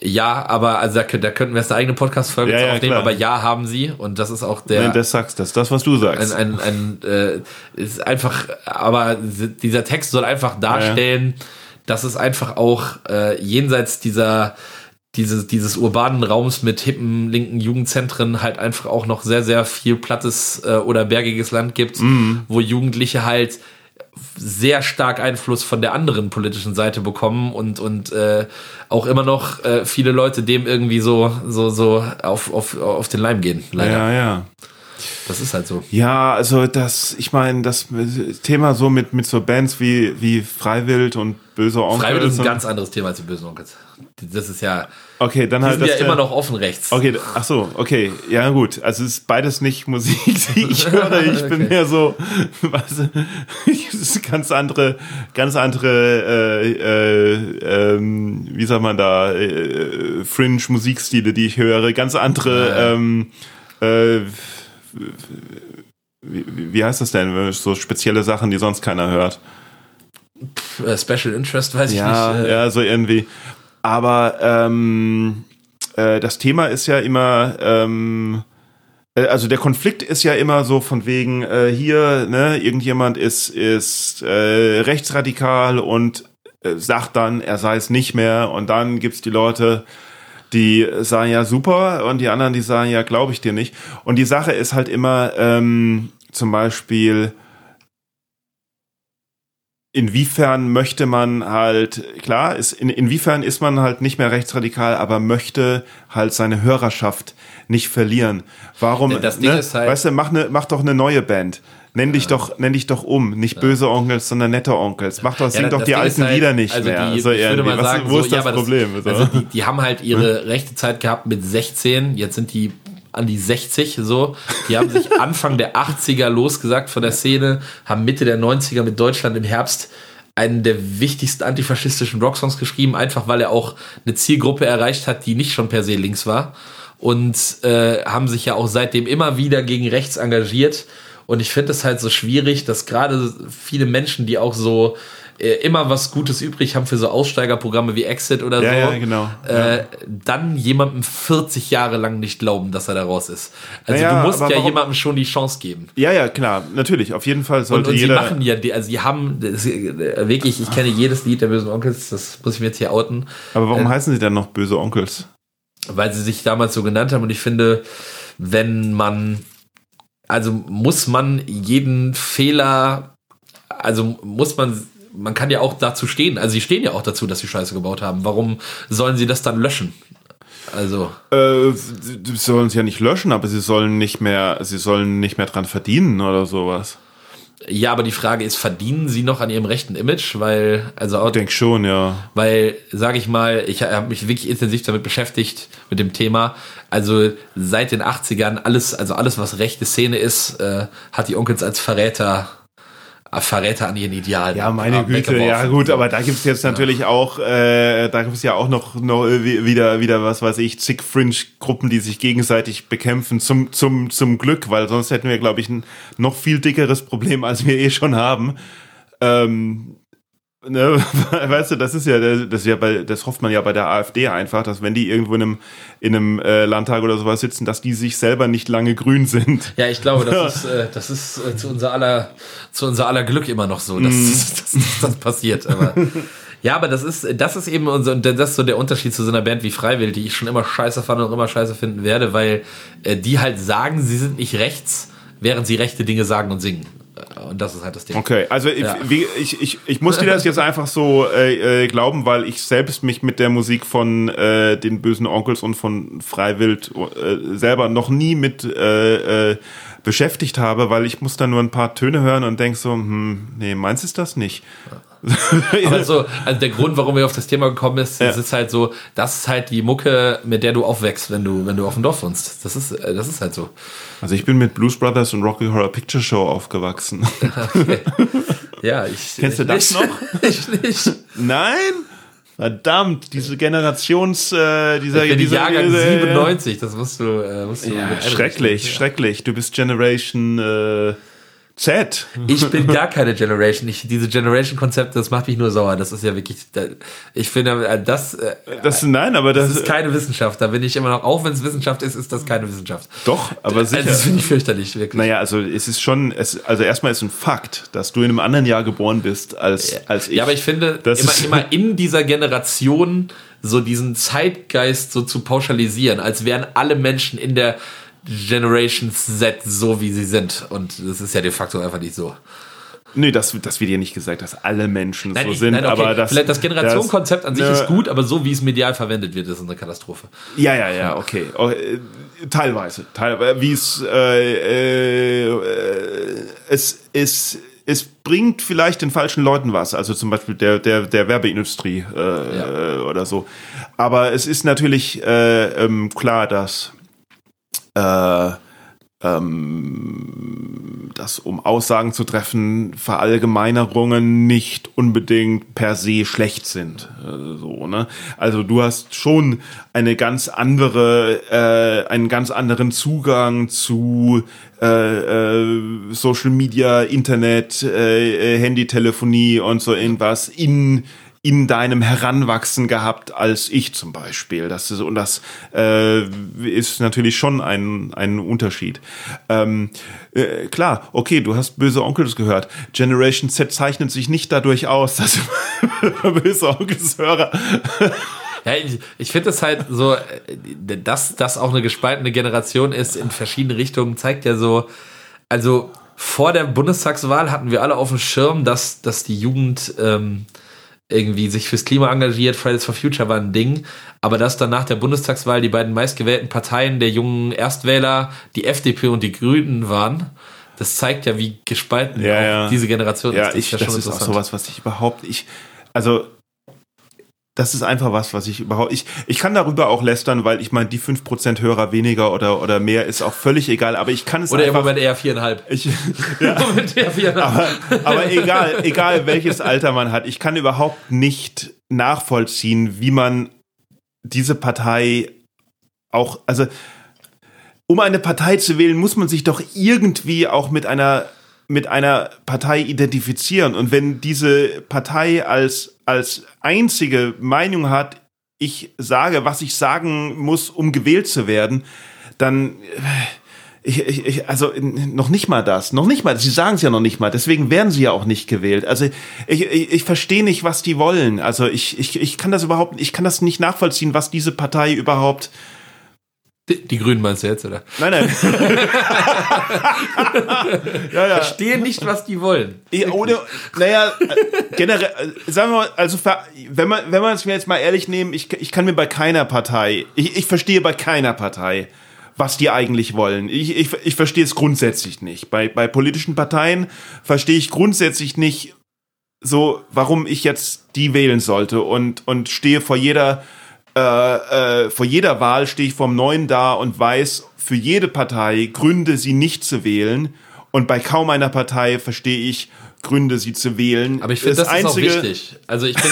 ja, aber also da, da könnten wir jetzt eine eigene Podcast-Folge
Ja, ja,
aufnehmen,
klar.
aber ja, haben sie. Und das ist auch der
Nein, das sagst das, das, was du sagst.
ein, ein, ein äh, ist einfach, aber dieser Text soll einfach darstellen, dass es einfach auch äh, jenseits dieser dieses, dieses urbanen Raums mit hippen linken Jugendzentren halt einfach auch noch sehr, sehr viel plattes äh, oder bergiges Land gibt, wo Jugendliche halt sehr stark Einfluss von der anderen politischen Seite bekommen und und äh, auch immer noch äh, viele Leute dem irgendwie so so so auf auf auf den Leim gehen. Leider,
ja, ja.
Das ist halt so.
Ja, also das, ich meine, das Thema so mit, mit so Bands wie, wie Freiwild und Böse Onkel.
Freiwillig ist ein ganz anderes Thema als die bösen Onkels. Das ist ja,
Okay, dann halt
sind ja
das-
immer noch offen rechts.
Okay, ach so, okay, ja gut. Also es ist beides nicht Musik, die ich höre. Ich bin
Okay.
mehr so, was, es ist ganz andere, ganz andere, äh, äh, ähm, wie sagt man da, äh, Fringe-Musikstile, die ich höre. Ganz andere,
Ja.
ähm, äh, wie, wie heißt das denn? So spezielle Sachen, die sonst keiner hört.
Äh, Special Interest weiß ich
Ja,
nicht. äh,
ja, so irgendwie. Aber ähm, äh, das Thema ist ja immer, ähm, äh, also der Konflikt ist ja immer so von wegen äh, hier, ne, irgendjemand ist ist äh, rechtsradikal und äh, sagt dann, er sei es nicht mehr und dann gibt's die Leute, die sagen ja super und die anderen, die sagen ja, glaube ich dir nicht. Und die Sache ist halt immer ähm, zum Beispiel inwiefern möchte man halt, klar, ist, in, inwiefern ist man halt nicht mehr rechtsradikal, aber möchte halt seine Hörerschaft nicht verlieren. Warum,
Das Ding
ne?
ist halt-
weißt du, mach, ne, mach doch eine neue Band. Nenn dich doch, nenn dich doch um. Nicht böse Onkels, sondern nette Onkels. Mach doch, sing
Ja,
doch
das
die alten
halt,
Lieder nicht
also
mehr.
Die,
so
ich würde mal
Was-
sagen,
wo
so,
ist
ja,
das
aber
Problem? so.
Also die, die haben halt ihre rechte Zeit gehabt mit 16, jetzt sind die an die 60 so. Die haben sich Anfang der 80er losgesagt von der Szene, haben Mitte der 90er mit Deutschland im Herbst einen der wichtigsten antifaschistischen Rocksongs geschrieben, einfach weil er auch eine Zielgruppe erreicht hat, die nicht schon per se links war. Und äh, haben sich ja auch seitdem immer wieder gegen rechts engagiert. Und ich finde es halt so schwierig, dass gerade viele Menschen, die auch so äh, immer was Gutes übrig haben für so Aussteigerprogramme wie Exit oder
Ja,
so,
ja, genau.
Äh, dann jemandem 40 Jahre lang nicht glauben, dass er da raus ist. Also
Naja,
du musst ja jemandem schon die Chance geben.
Ja, ja, klar, natürlich. Auf jeden Fall
Und,
sollte
und sie
jeder.
machen ja, die- also sie haben, das, äh, wirklich, ich kenne jedes Lied der bösen Onkels, das muss ich mir jetzt hier outen,
aber warum
äh,
heißen sie denn noch böse Onkels?
weil sie sich damals so genannt haben und ich finde, wenn man, also muss man jeden Fehler, also muss man, man kann ja auch dazu stehen, also sie stehen ja auch dazu, dass sie Scheiße gebaut haben. Warum sollen sie das dann löschen? Also,
Äh, sie sollen es ja nicht löschen, aber sie sollen nicht mehr, sie sollen nicht mehr dran verdienen oder sowas.
Ja, aber die Frage ist, verdienen sie noch an ihrem rechten Image? Weil, also auch
Ich denke schon, ja.
Weil, sage ich mal, ich habe mich wirklich intensiv damit beschäftigt, mit dem Thema. Also seit den 80ern, alles, also alles, was rechte Szene ist, äh, hat die Onkels als Verräter, Verräter an ihren Idealen.
Ja, meine
äh,
Güte, ja gut, aber da gibt's jetzt natürlich auch, äh, da gibt's ja auch noch, noch wieder, wieder, was weiß ich, zig Fringe-Gruppen, die sich gegenseitig bekämpfen, zum, zum, zum Glück, weil sonst hätten wir, glaube ich, ein noch viel dickeres Problem, als wir eh schon haben. Ähm, ne, weißt du, das ist ja, das ist ja bei, das hofft man ja bei der AfD einfach, dass wenn die irgendwo in einem, in einem äh, Landtag oder sowas sitzen, dass die sich selber nicht lange grün sind.
Ja, ich glaube, das ist, äh, das ist äh, zu unser aller, zu unser aller Glück immer noch so, dass,
Mhm.
dass, dass das passiert. Aber ja, aber das ist, das ist eben unser, und das ist so der Unterschied zu so einer Band wie Freiwill, die ich schon immer scheiße fand und immer scheiße finden werde, weil äh, die halt sagen, sie sind nicht rechts, während sie rechte Dinge sagen und singen. Äh, Und das ist halt das Ding.
Okay, also
Ja.
wie, ich, ich, ich muss dir das jetzt einfach so äh, äh, glauben, weil ich selbst mich mit der Musik von äh, den bösen Onkels und von Freiwild äh, selber noch nie mit äh, äh, beschäftigt habe, weil ich muss da nur ein paar Töne hören und denk so, hm, nee, meins ist das nicht.
Aber so, also der Grund, warum wir auf das Thema gekommen ist, es ist halt so, das ist halt die Mucke, mit der du aufwächst, wenn du, wenn du auf dem Dorf wohnst. Das ist, äh, das ist halt so.
Also ich bin mit Blues Brothers und Rocky Horror Picture Show aufgewachsen.
Ja, ich.
Kennst du das
nicht.
noch?
ich nicht.
Nein? Verdammt, diese Generations, äh, dieser,
Ich bin die
dieser
Jahrgang
diese-
97, das musst du, äh, musst du
Ja, schrecklich,
Ja.
schrecklich. Du bist Generation äh, Z.
Ich bin gar keine Generation. Ich, diese Generation-Konzepte, das macht mich nur sauer. Das ist ja wirklich, ich finde, äh, das, äh,
Das nein, aber das,
das ist keine Wissenschaft. Da bin ich immer noch, auch wenn es Wissenschaft ist, ist das keine Wissenschaft.
doch, aber sicher.
Also, das finde ich fürchterlich, wirklich.
naja, also es ist schon, es, also erstmal ist ein Fakt, dass du in einem anderen Jahr geboren bist als, als ich.
Ja, aber ich finde,
Das
immer, immer in dieser Generation so diesen Zeitgeist so zu pauschalisieren, als wären alle Menschen in der Generation Z so, wie sie sind. Und das ist ja de facto einfach nicht so.
nee, das, das wird dir nicht gesagt, dass alle Menschen so
ich-
sind,
okay,
aber das,
vielleicht das Generationenkonzept an sich
Ja.
ist gut, aber so wie es medial verwendet wird, ist eine Katastrophe.
Ja, ja, ja, okay. Oh, äh, teilweise. Teilweise. Wie es, äh, äh, äh, es ist, es bringt vielleicht den falschen Leuten was, also zum Beispiel der, der, der Werbeindustrie äh,
Ja.
oder so. Aber es ist natürlich äh, ähm, klar, dass äh, ähm, dass um Aussagen zu treffen, Verallgemeinerungen nicht unbedingt per se schlecht sind. Äh, so, ne? Also du hast schon eine ganz andere, äh, einen ganz anderen Zugang zu äh, äh, Social Media, Internet, äh, äh, Handytelefonie und so irgendwas in in deinem Heranwachsen gehabt als ich zum Beispiel. Das ist, und das äh, ist natürlich schon ein, ein Unterschied. Ähm, äh, klar, okay, du hast böse Onkels gehört. Generation Z zeichnet sich nicht dadurch aus, dass böse Onkels Hörer
ja, ich, ich finde es halt so, äh, dass das auch eine gespaltene Generation ist in verschiedene Richtungen, zeigt ja so, also vor der Bundestagswahl hatten wir alle auf dem Schirm, dass, dass die Jugend ähm, irgendwie sich fürs Klima engagiert, Fridays for Future war ein Ding, aber dass dann nach der Bundestagswahl die beiden meistgewählten Parteien der jungen Erstwähler die FDP und die Grünen waren, das zeigt ja, wie gespalten
ja, ja.
diese Generation
ja, ist. Das, ich, ist, ja das ist auch sowas, was ich überhaupt, ich, also das ist einfach was, was ich überhaupt. Ich, ich kann darüber auch lästern, weil ich meine, die 5% Hörer weniger oder, oder mehr ist auch völlig egal, aber ich kann es
Oder einfach, im Moment eher viereinhalb.
Ich, ja, eher viereinhalb. Aber, aber egal, egal welches Alter man hat, ich kann überhaupt nicht nachvollziehen, wie man diese Partei auch, also um eine Partei zu wählen, muss man sich doch irgendwie auch mit einer mit einer Partei identifizieren. Und wenn diese Partei als, als einzige Meinung hat, ich sage, was ich sagen muss, um gewählt zu werden, dann, äh, ich, ich, also noch nicht mal das, noch nicht mal, sie sagen es ja noch nicht mal, deswegen werden sie ja auch nicht gewählt. Also ich, ich, ich verstehe nicht, was die wollen. Also ich, ich, ich kann das überhaupt, ich kann das nicht nachvollziehen, was diese Partei überhaupt
die, die, Grünen meinst du jetzt, oder?
Nein, nein.
ja, ja. Verstehen nicht, was die wollen.
Ich, ohne, naja, generell, sagen wir mal, also wenn man, wenn man es mir jetzt mal ehrlich nehmen, ich, ich kann mir bei keiner Partei, ich, ich verstehe bei keiner Partei, was die eigentlich wollen. Ich, ich, ich verstehe es grundsätzlich nicht. Bei, bei politischen Parteien verstehe ich grundsätzlich nicht so, warum ich jetzt die wählen sollte und, und stehe vor jeder äh, äh, vor jeder Wahl stehe ich vom Neuen da und weiß für jede Partei Gründe, sie nicht zu wählen. Und bei kaum einer Partei verstehe ich Gründe, sie zu wählen.
Aber ich finde, das, das ist auch wichtig. Also ich bin,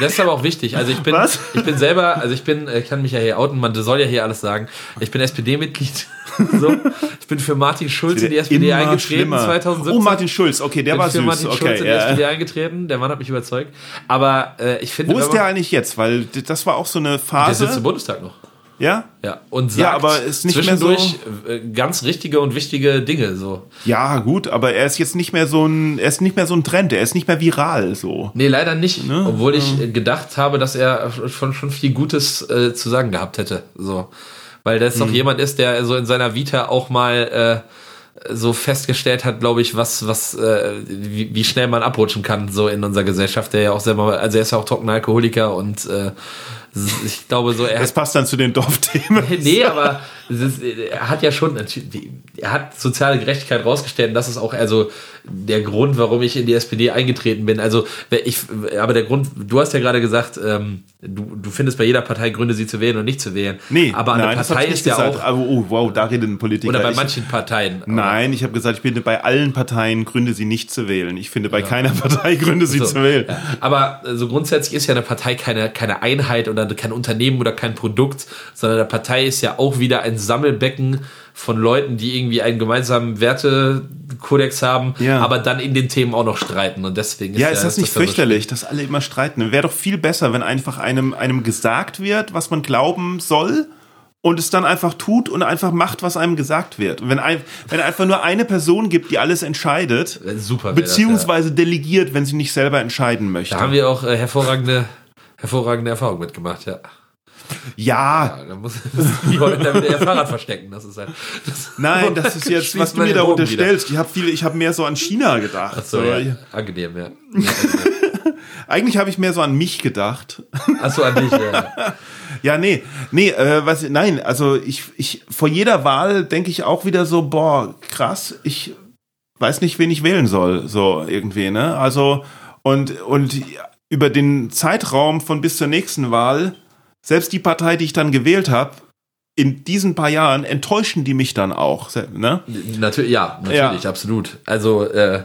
das ist aber auch wichtig. Also ich bin, Was? ich bin selber, also ich bin, ich kann mich ja hier outen, man soll ja hier alles sagen. Ich bin SPD-Mitglied. so. Ich bin für Martin Schulz in die SPD eingetreten schlimmer. 2017.
Oh, Martin Schulz, okay, der
bin
war
für
süß.
Martin
okay,
Schulz in die SPD eingetreten, der Mann hat mich überzeugt. Aber äh, ich finde.
Wo ist der eigentlich jetzt? Weil das war auch so eine Phase. Der
sitzt im Bundestag noch.
Ja?
Ja, und sagt
ja, aber ist nicht
zwischendurch
mehr
so, ganz richtige und wichtige Dinge so.
Ja, gut, aber er ist jetzt nicht mehr so ein er ist nicht mehr so ein Trend, er ist nicht mehr viral so.
Nee, leider nicht, ne? obwohl ich ja. gedacht habe, dass er schon schon viel Gutes äh, zu sagen gehabt hätte, so. Weil das mhm. doch jemand ist, der so in seiner Vita auch mal äh, so festgestellt hat, glaube ich, was, was, äh, wie, wie schnell man abrutschen kann, so in unserer Gesellschaft, der ja auch selber, also er ist ja auch trockener Alkoholiker und äh, ich glaube so, er.
Das passt dann zu den Dorfthemen.
nee, aber ist, er hat ja schon, er hat soziale Gerechtigkeit rausgestellt und das ist auch also der Grund, warum ich in die SPD eingetreten bin. Also, ich, aber der Grund, du hast ja gerade gesagt, ähm, du, du findest bei jeder Partei Gründe, sie zu wählen und nicht zu wählen.
Nee,
aber eine
nein,
Partei ist ja auch.
Aber, oh, wow, da reden Politiker.
Oder bei manchen Parteien.
Nein, ich habe gesagt, ich finde bei allen Parteien Gründe, sie nicht zu wählen. Ich finde bei ja. keiner Partei Gründe, sie so, zu wählen. Ja.
Aber so also grundsätzlich ist ja eine Partei keine, keine Einheit oder kein Unternehmen oder kein Produkt, sondern eine Partei ist ja auch wieder ein Sammelbecken von Leuten, die irgendwie einen gemeinsamen Wertekodex haben, ja. aber dann in den Themen auch noch streiten. Und deswegen
ist ja, ist das nicht fürchterlich, dass alle immer streiten? Wäre doch viel besser, wenn einfach einem, einem gesagt wird, was man glauben soll und es dann einfach tut und einfach macht, was einem gesagt wird. Und wenn, ein, wenn einfach nur eine Person gibt, die alles entscheidet,
Super
beziehungsweise das, ja. delegiert, wenn sie nicht selber entscheiden möchte.
Da haben wir auch äh, hervorragende, hervorragende Erfahrungen mitgemacht, ja.
Ja.
ja dann muss die Holländer wieder ihr Fahrrad verstecken. Das ist halt,
das Nein, das ist jetzt, was du mir da unterstellst. Wieder. Ich habe viele, ich habe mehr so an China gedacht.
Ach so, ja. Angenehm, ja.
Eigentlich habe ich mehr so an mich gedacht.
Ach so, an dich, ja.
ja, nee, nee, äh, was, nein, also ich, ich, vor jeder Wahl denke ich auch wieder so, boah, krass, ich weiß nicht, wen ich wählen soll, so irgendwie, ne? Also, und, und über den Zeitraum von bis zur nächsten Wahl selbst die Partei, die ich dann gewählt habe, in diesen paar Jahren enttäuschen die mich dann auch. Ne?
Natürlich, ja, natürlich, ja. absolut. Also äh,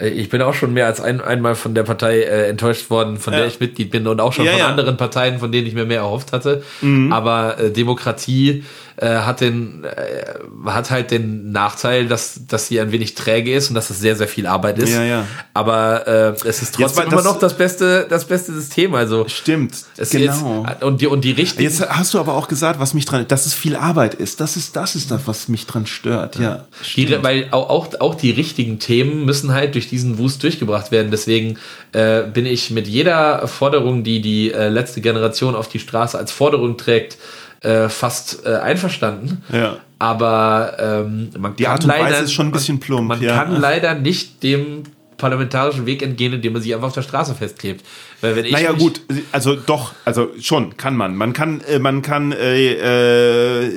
ich bin auch schon mehr als ein, einmal von der Partei äh, enttäuscht worden, von ja. der ich Mitglied bin und auch schon ja, von anderen Parteien, von denen ich mir mehr erhofft hatte. Mhm. Aber äh, Demokratie äh, hat den äh, hat halt den Nachteil, dass dass sie ein wenig träge ist und dass es sehr sehr viel Arbeit ist.
Ja, ja.
Aber äh, es ist trotzdem immer noch das beste das beste System. Also
stimmt.
Es genau. Ist, und die und die richtigen.
Jetzt hast du aber auch gesagt, was mich dran, dass es viel Arbeit ist. Das ist das ist das, was mich dran stört. Ja.
Die, weil auch, auch auch die richtigen Themen müssen halt durch diesen Wust durchgebracht werden. Deswegen äh, bin ich mit jeder Forderung, die die äh, letzte Generation auf die Straße als Forderung trägt, äh, fast äh, einverstanden.
Ja.
Aber ähm, man
die
kann
Art und
leider,
Weise ist schon ein bisschen plump.
Man
ja.
kann leider nicht dem parlamentarischen Weg entgehen, indem man sich einfach auf der Straße festklebt. Weil wenn ich
naja gut, also doch, also schon kann man. Man kann, äh, man kann äh,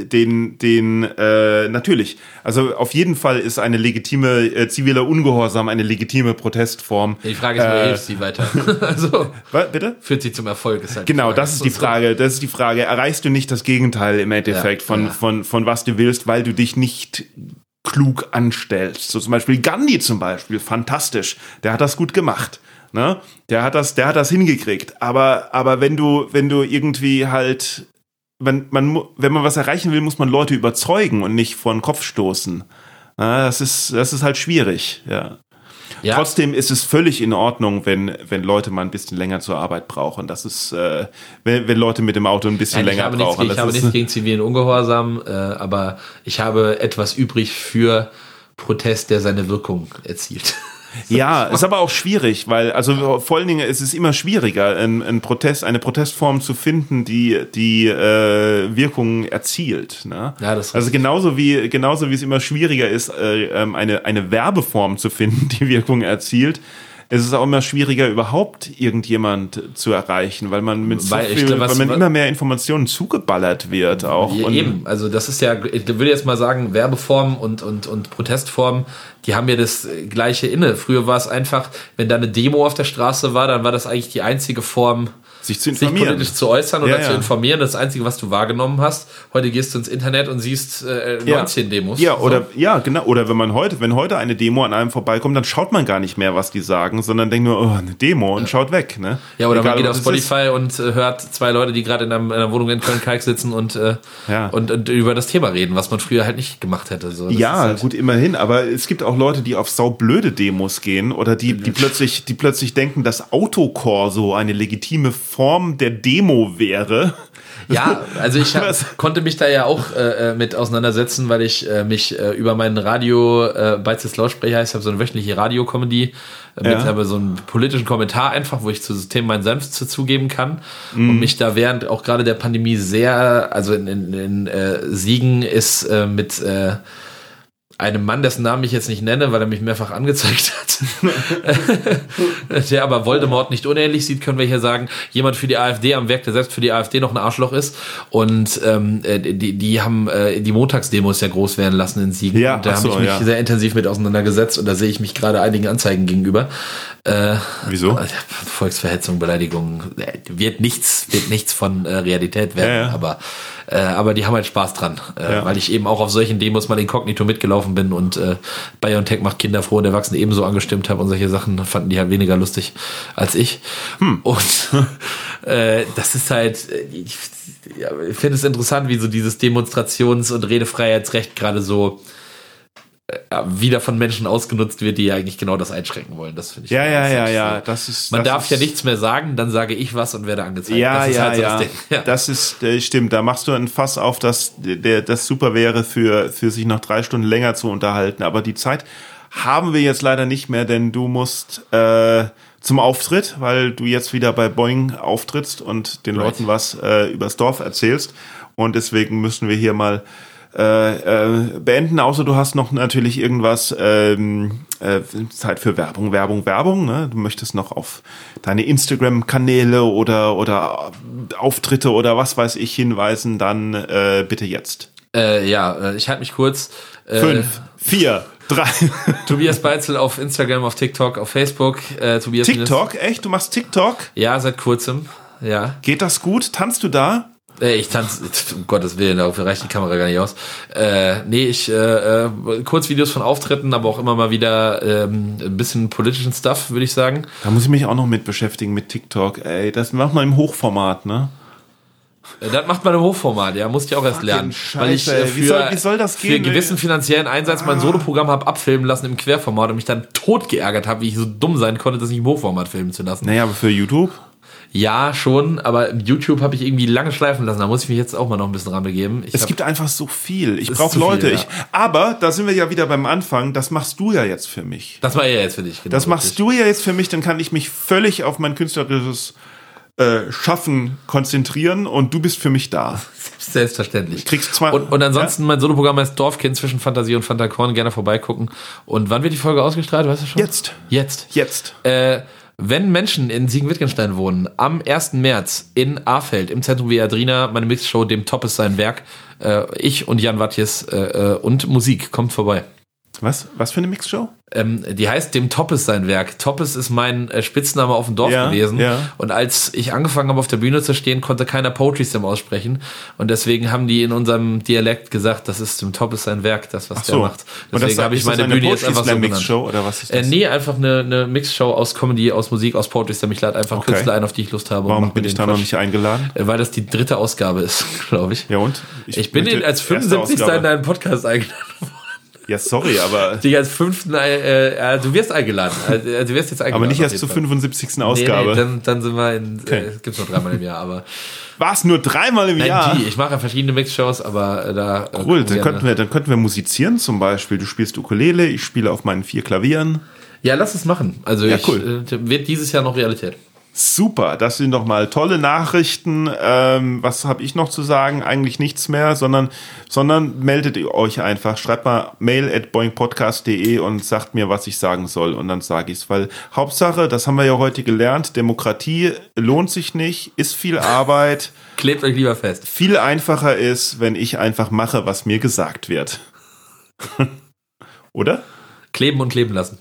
äh, den, den äh, natürlich. Also auf jeden Fall ist eine legitime äh, ziviler Ungehorsam eine legitime Protestform.
Ja, die Frage ist,
Äh,
hilft sie weiter? also
Was, bitte?
führt sie zum Erfolg? Ist halt
Genau, das ist die Frage. Das ist die Frage. Erreichst du nicht das Gegenteil im Endeffekt
Ja,
von,
ja.
von, von was du willst, weil du dich nicht klug anstellst. So zum Beispiel Gandhi zum Beispiel, fantastisch. Der hat das gut gemacht. Ne? Der hat das, der hat das hingekriegt. Aber, aber wenn du, wenn du irgendwie halt, wenn man, wenn man was erreichen will, muss man Leute überzeugen und nicht vor den Kopf stoßen. Na, das ist, das ist halt schwierig, ja.
Ja.
Trotzdem ist es völlig in Ordnung, wenn, wenn Leute mal ein bisschen länger zur Arbeit brauchen. Das ist, äh, wenn, wenn Leute mit dem Auto ein bisschen
Nein, ich
länger
nichts,
brauchen.
ich
das
habe nichts gegen zivilen Ungehorsam, äh, aber ich habe etwas übrig für Protest, der seine Wirkung erzielt.
Ja, ist aber auch schwierig, weil, also vor allen Dingen ist es immer schwieriger, ein, ein Protest, eine Protestform zu finden, die die äh, Wirkung erzielt. Ne?
Ja, das
also genauso wie genauso wie es immer schwieriger ist, äh, ähm, eine eine Werbeform zu finden, die Wirkung erzielt. Es ist auch immer schwieriger, überhaupt irgendjemand zu erreichen, weil man mit so
Weil ich
viel,
glaub, was-
weil man immer mehr Informationen zugeballert wird auch.
Ja, Eben, also das ist ja, ich würde jetzt mal sagen, Werbeformen und, und, und Protestformen, die haben ja das gleiche inne. Früher war es einfach, wenn da eine Demo auf der Straße war, dann war das eigentlich die einzige Form,
sich zu
sich
informieren.
politisch zu äußern oder
Ja,
zu
ja.
informieren. Das Einzige, was du wahrgenommen hast. Heute gehst du ins Internet und siehst äh, 19 Demos.
Ja,
So.
oder ja, genau. Oder wenn man heute, wenn heute eine Demo an einem vorbeikommt, dann schaut man gar nicht mehr, was die sagen, sondern denkt nur, oh, eine Demo und schaut weg, ne?
Ja, oder
Egal,
man geht auf. Spotify und äh, hört zwei Leute, die gerade in, in einer Wohnung in Köln-Kalk sitzen und, äh,
Ja.
und, und über das Thema reden, was man früher halt nicht gemacht hätte. So,
Ja,
halt,
gut, immerhin, aber es gibt auch Leute, die auf saublöde Demos gehen oder die, die plötzlich, die plötzlich denken, dass Autokorso eine legitime Form der Demo wäre.
Ja, also ich hab, konnte mich da ja auch äh, äh, mit auseinandersetzen, weil ich äh, mich äh, über meinen Radio, äh, Beizes Lautsprecher, ich habe so eine wöchentliche Radiokomödie, äh, mit
Ja.
aber so einem politischen Kommentar einfach, wo ich zu Systemen meinen Senf zu zugeben kann
Mhm.
und mich da während auch gerade der Pandemie sehr, also in, in, in äh, Siegen ist äh, mit äh, einem Mann, dessen Namen ich jetzt nicht nenne, weil er mich mehrfach angezeigt hat, der aber Voldemort nicht unähnlich sieht, können wir hier sagen, jemand für die AfD am Werk, der selbst für die AfD noch ein Arschloch ist. Und ähm, äh, die, die haben äh, die Montagsdemos ja groß werden lassen in Siegen.
Ja,
und da
so,
habe ich mich
ja.
sehr intensiv mit auseinandergesetzt und da sehe ich mich gerade einigen Anzeigen gegenüber. Äh,
Wieso?
Volksverhetzung, Beleidigung, äh, wird nichts, wird nichts von äh, Realität werden,
Ja, ja.
aber äh, aber die haben halt Spaß dran, äh,
Ja.
weil ich eben auch auf solchen Demos mal inkognito mitgelaufen bin und äh, BioNTech macht Kinder froh und Erwachsene ebenso angestimmt habe und solche Sachen fanden die halt weniger lustig als ich.
Hm.
Und äh, das ist halt, äh, ich, finde es interessant, wie so dieses Demonstrations- und Redefreiheitsrecht gerade so äh, wieder von Menschen ausgenutzt wird, die ja eigentlich genau das einschränken wollen. Das finde ich
Ja, ja, ja, ja. Das ist.
Man
das
darf
ist,
ja nichts mehr sagen, dann sage ich was und werde angezeigt.
Ja,
das ist
ja,
halt so
ja.
das Ding. ja.
Das ist, äh, stimmt. Da machst du ein Fass auf, dass der, das super wäre für, für sich noch drei Stunden länger zu unterhalten. Aber die Zeit haben wir jetzt leider nicht mehr, denn du musst äh, zum Auftritt, weil du jetzt wieder bei Boeing auftrittst und den
Right.
Leuten was äh, übers Dorf erzählst. Und deswegen müssen wir hier mal äh, äh, beenden, außer du hast noch natürlich irgendwas ähm, äh, Zeit für Werbung, Werbung, Werbung. Ne? Du möchtest noch auf deine Instagram-Kanäle oder oder Auftritte oder was weiß ich hinweisen, dann äh, bitte jetzt.
Äh, ja, äh, ich halte mich kurz. Äh,
Fünf, vier, drei.
Tobias Beitzel auf Instagram, auf TikTok, auf Facebook. Äh, Tobias
TikTok, echt? Du machst TikTok?
Ja, seit kurzem. Ja.
Geht das gut? Tanzt du da?
Äh, ich tanze, um Gottes Willen, dafür reicht die Kamera gar nicht aus. Äh, nee, ich äh, äh, Kurzvideos von Auftritten, aber auch immer mal wieder ähm, ein bisschen politischen Stuff, würde ich sagen.
Da muss ich mich auch noch mit beschäftigen mit TikTok. Ey, das macht man im Hochformat, ne?
Äh, Das macht man im Hochformat, ja, musste ich auch erst lernen. weil ich
Scheiße,
äh, für,
Wie soll- wie soll das
für
gehen,
gewissen finanziellen Einsatz mein Soloprogramm habe abfilmen lassen im Querformat und mich dann tot geärgert habe, wie ich so dumm sein konnte, das nicht im Hochformat filmen zu lassen.
Naja, aber für YouTube?
Ja, schon, aber YouTube habe ich irgendwie lange schleifen lassen. Da muss ich mich jetzt auch mal noch ein bisschen ranbegeben. Ich
Es
hab-
gibt einfach so viel. Ich brauche
zu viel,
Leute.
ja.
Ich, aber da sind wir ja wieder beim Anfang. Das machst du ja jetzt für mich.
das war ja jetzt für dich. Genau,
Das machst du ja jetzt für mich. Dann kann ich mich völlig auf mein künstlerisches äh, Schaffen konzentrieren und du bist für mich da.
Selbstverständlich.
Kriegst zwei-
und, und ansonsten, mein Soloprogramm heißt Dorfkind zwischen Fantasie und Fantakorn. Gerne vorbeigucken. Und wann wird die Folge ausgestrahlt? Weißt du schon?
Jetzt.
Jetzt.
Jetzt.
Äh, wenn Menschen in Siegen-Wittgenstein wohnen, am 1. März in Ahrfeld im Zentrum Viadrina, meine Mixshow, dem Top ist sein Werk, äh, ich und Jan Wattjes äh, äh, und Musik, kommt vorbei.
Was? Was für eine Mixshow?
Ähm, die heißt dem Toppes sein Werk. Toppes ist mein äh, Spitzname auf dem Dorf
Ja,
gewesen.
ja.
Und als ich angefangen habe, auf der Bühne zu stehen, konnte keiner Poetry Slam aussprechen. Und deswegen haben die in unserem Dialekt gesagt, das ist dem Toppes sein Werk, das, was
Ach
der
so.
macht. Deswegen habe ich meine
eine
Bühne jetzt
Poetry
einfach so
Slam
genannt.
Mixshow oder was ist
Äh,
das?
nee, einfach eine, eine Mixshow aus Comedy, aus Musik, aus Poetry Slam. Ich lade einfach
Okay.
Künstler ein, auf die ich Lust habe.
Warum bin ich da noch nicht eingeladen?
Äh, Weil das die dritte Ausgabe ist, glaube ich.
Ja und?
Ich bin
möchte
in, als
erste
75.
Ausgabe.
in deinen Podcast eingeladen.
Ja, sorry, aber,
Dich als fünften, äh, äh, du wirst eingeladen. Äh, du wirst jetzt eingeladen.
aber nicht erst zur
Fall.
75.
Nee,
Ausgabe.
nee, dann, dann sind wir in,
Okay.
äh, gibt's nur dreimal im Jahr, aber.
War es nur dreimal im
Nein,
Jahr?
die, ich mache ja verschiedene Mixshows, aber äh, da. Äh,
Cool, dann könnten, wir, dann könnten wir musizieren zum Beispiel. Du spielst Ukulele, ich spiele auf meinen vier Klavieren.
Ja, lass es machen. Also
Ja,
ich,
cool.
äh, wird dieses Jahr noch Realität.
Super, das sind doch mal tolle Nachrichten. Ähm, was habe ich noch zu sagen? Eigentlich nichts mehr, sondern, sondern meldet ihr euch einfach. Schreibt mal mail at boingpodcast.de und sagt mir, was ich sagen soll. Und dann sage ich es. Weil Hauptsache, das haben wir ja heute gelernt, Demokratie lohnt sich nicht, ist viel Arbeit.
Klebt euch lieber fest.
Viel einfacher ist, wenn ich einfach mache, was mir gesagt wird. Oder?
Kleben und kleben lassen.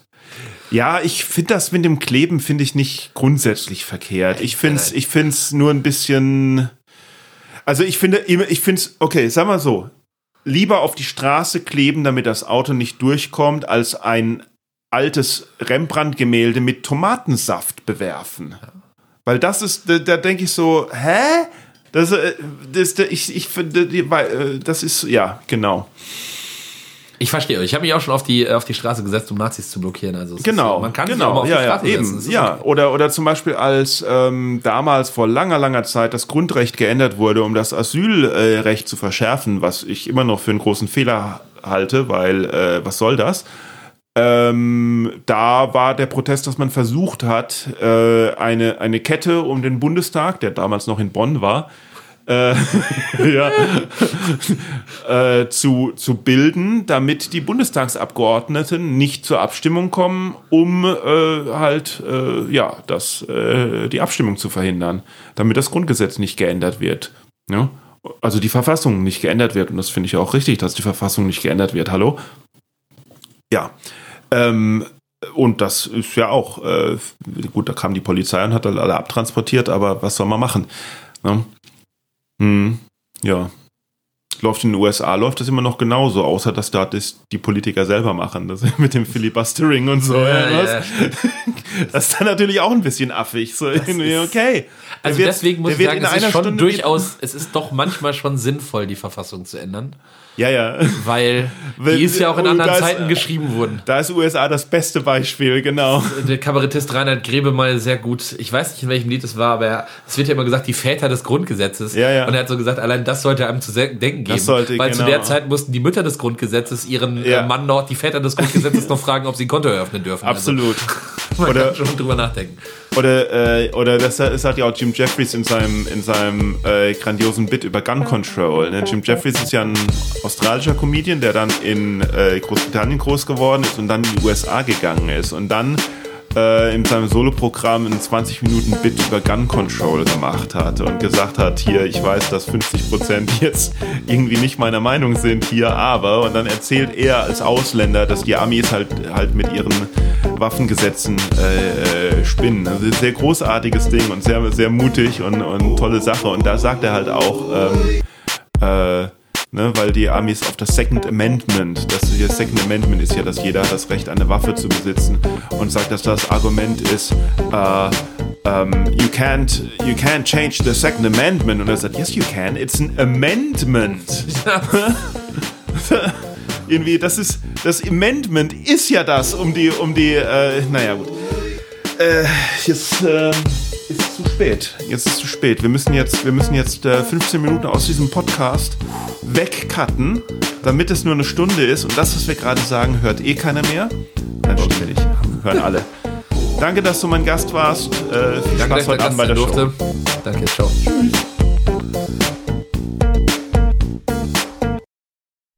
Ja, ich finde das mit dem Kleben finde ich nicht grundsätzlich verkehrt. Ich finde es ich find's nur ein bisschen. Also ich finde, ich finde es, okay, sag mal so, lieber auf die Straße kleben, damit das Auto nicht durchkommt, als ein altes Rembrandt-Gemälde mit Tomatensaft bewerfen. Weil das ist, da, da denke ich so, hä? Das, äh, das, ich, ich finde, äh, das ist, ja, genau.
Ich verstehe euch. Ich habe mich auch schon auf die, auf die Straße gesetzt, um Nazis zu blockieren. Also
Genau,
ist, man kann sich
genau,
auch mal auf
ja,
die
ja,
Straße setzen.
eben, ja.
okay.
Oder, oder zum Beispiel als ähm, damals vor langer, langer Zeit das Grundrecht geändert wurde, um das Asylrecht zu verschärfen, was ich immer noch für einen großen Fehler halte, weil äh, was soll das? Ähm, da war der Protest, dass man versucht hat, äh, eine, eine Kette um den Bundestag, der damals noch in Bonn war, äh, ja, äh, zu, zu bilden, damit die Bundestagsabgeordneten nicht zur Abstimmung kommen, um äh, halt äh, ja das, äh, die Abstimmung zu verhindern, damit das Grundgesetz nicht geändert wird. Ja? Also die Verfassung nicht geändert wird. Und das finde ich auch richtig, dass die Verfassung nicht geändert wird. Hallo? Ja. Ähm, und das ist ja auch, äh, gut, da kam die Polizei und hat alle abtransportiert, aber was soll man machen? Ne? Hm, ja. Läuft in den USA, läuft das immer noch genauso, außer dass da das die Politiker selber machen, das mit dem Filibustering und so.
Ja,
ja. Das ist dann natürlich auch ein bisschen affig. So, irgendwie, okay.
Also
wird-
deswegen muss ich sagen, es ist schon
Stunde-
durchaus, es ist doch manchmal schon sinnvoll, die Verfassung zu ändern.
Ja, ja.
Weil die ist ja auch in anderen
ist-
Zeiten geschrieben worden.
Da ist USA das beste Beispiel, genau.
Der Kabarettist Reinhard Grebe mal sehr gut, ich weiß nicht, in welchem Lied es war, aber er, es wird ja immer gesagt, die Väter des Grundgesetzes.
Ja, ja.
Und er hat so gesagt, allein das sollte einem zu denken geben. Weil zu
genau.
der Zeit mussten die Mütter des Grundgesetzes ihren
Ja.
äh, Mann noch, die Väter des Grundgesetzes noch fragen, ob sie ein Konto eröffnen dürfen.
Absolut.
Also, man
Oder-
kann schon drüber nachdenken.
Oder, äh, oder das, das hat ja auch Jim Jeffries in seinem, in seinem äh, grandiosen Bit über Gun Control. Ne? Jim Jeffries ist ja ein australischer Comedian, der dann in äh, Großbritannien groß geworden ist und dann in die USA gegangen ist und dann äh, in seinem Soloprogramm einen 20 Minuten Bit über Gun Control gemacht hat und gesagt hat, hier, ich weiß, dass 50% jetzt irgendwie nicht meiner Meinung sind hier, aber und dann erzählt er als Ausländer, dass die Amis halt halt mit ihren Waffengesetzen äh, äh, spinnen. Also sehr großartiges Ding und sehr sehr mutig und, und tolle Sache und da sagt er halt auch ähm, äh, Ne, weil die Amis auf das Second Amendment, das hier Second Amendment ist ja, dass jeder hat das Recht, eine Waffe zu besitzen und sagt, dass das Argument ist, äh, um, you can't you can't change the Second Amendment. Und er sagt, yes, you can. It's an amendment. Irgendwie, das ist das Amendment ist ja das um die um die. Äh, naja gut. Äh, jetzt äh, ist zu spät. Jetzt ist es zu spät. Wir müssen jetzt wir müssen jetzt äh, 15 Minuten aus diesem Podcast wegcutten, damit es nur eine Stunde ist. Und das, was wir gerade sagen, hört eh keiner mehr. Dann stell ich. Hören alle. Danke, dass du mein Gast warst. Äh, viel
Danke,
Spaß heute Abend bei der
Gast
Show.
durfte. Danke, ciao.
Tschüss.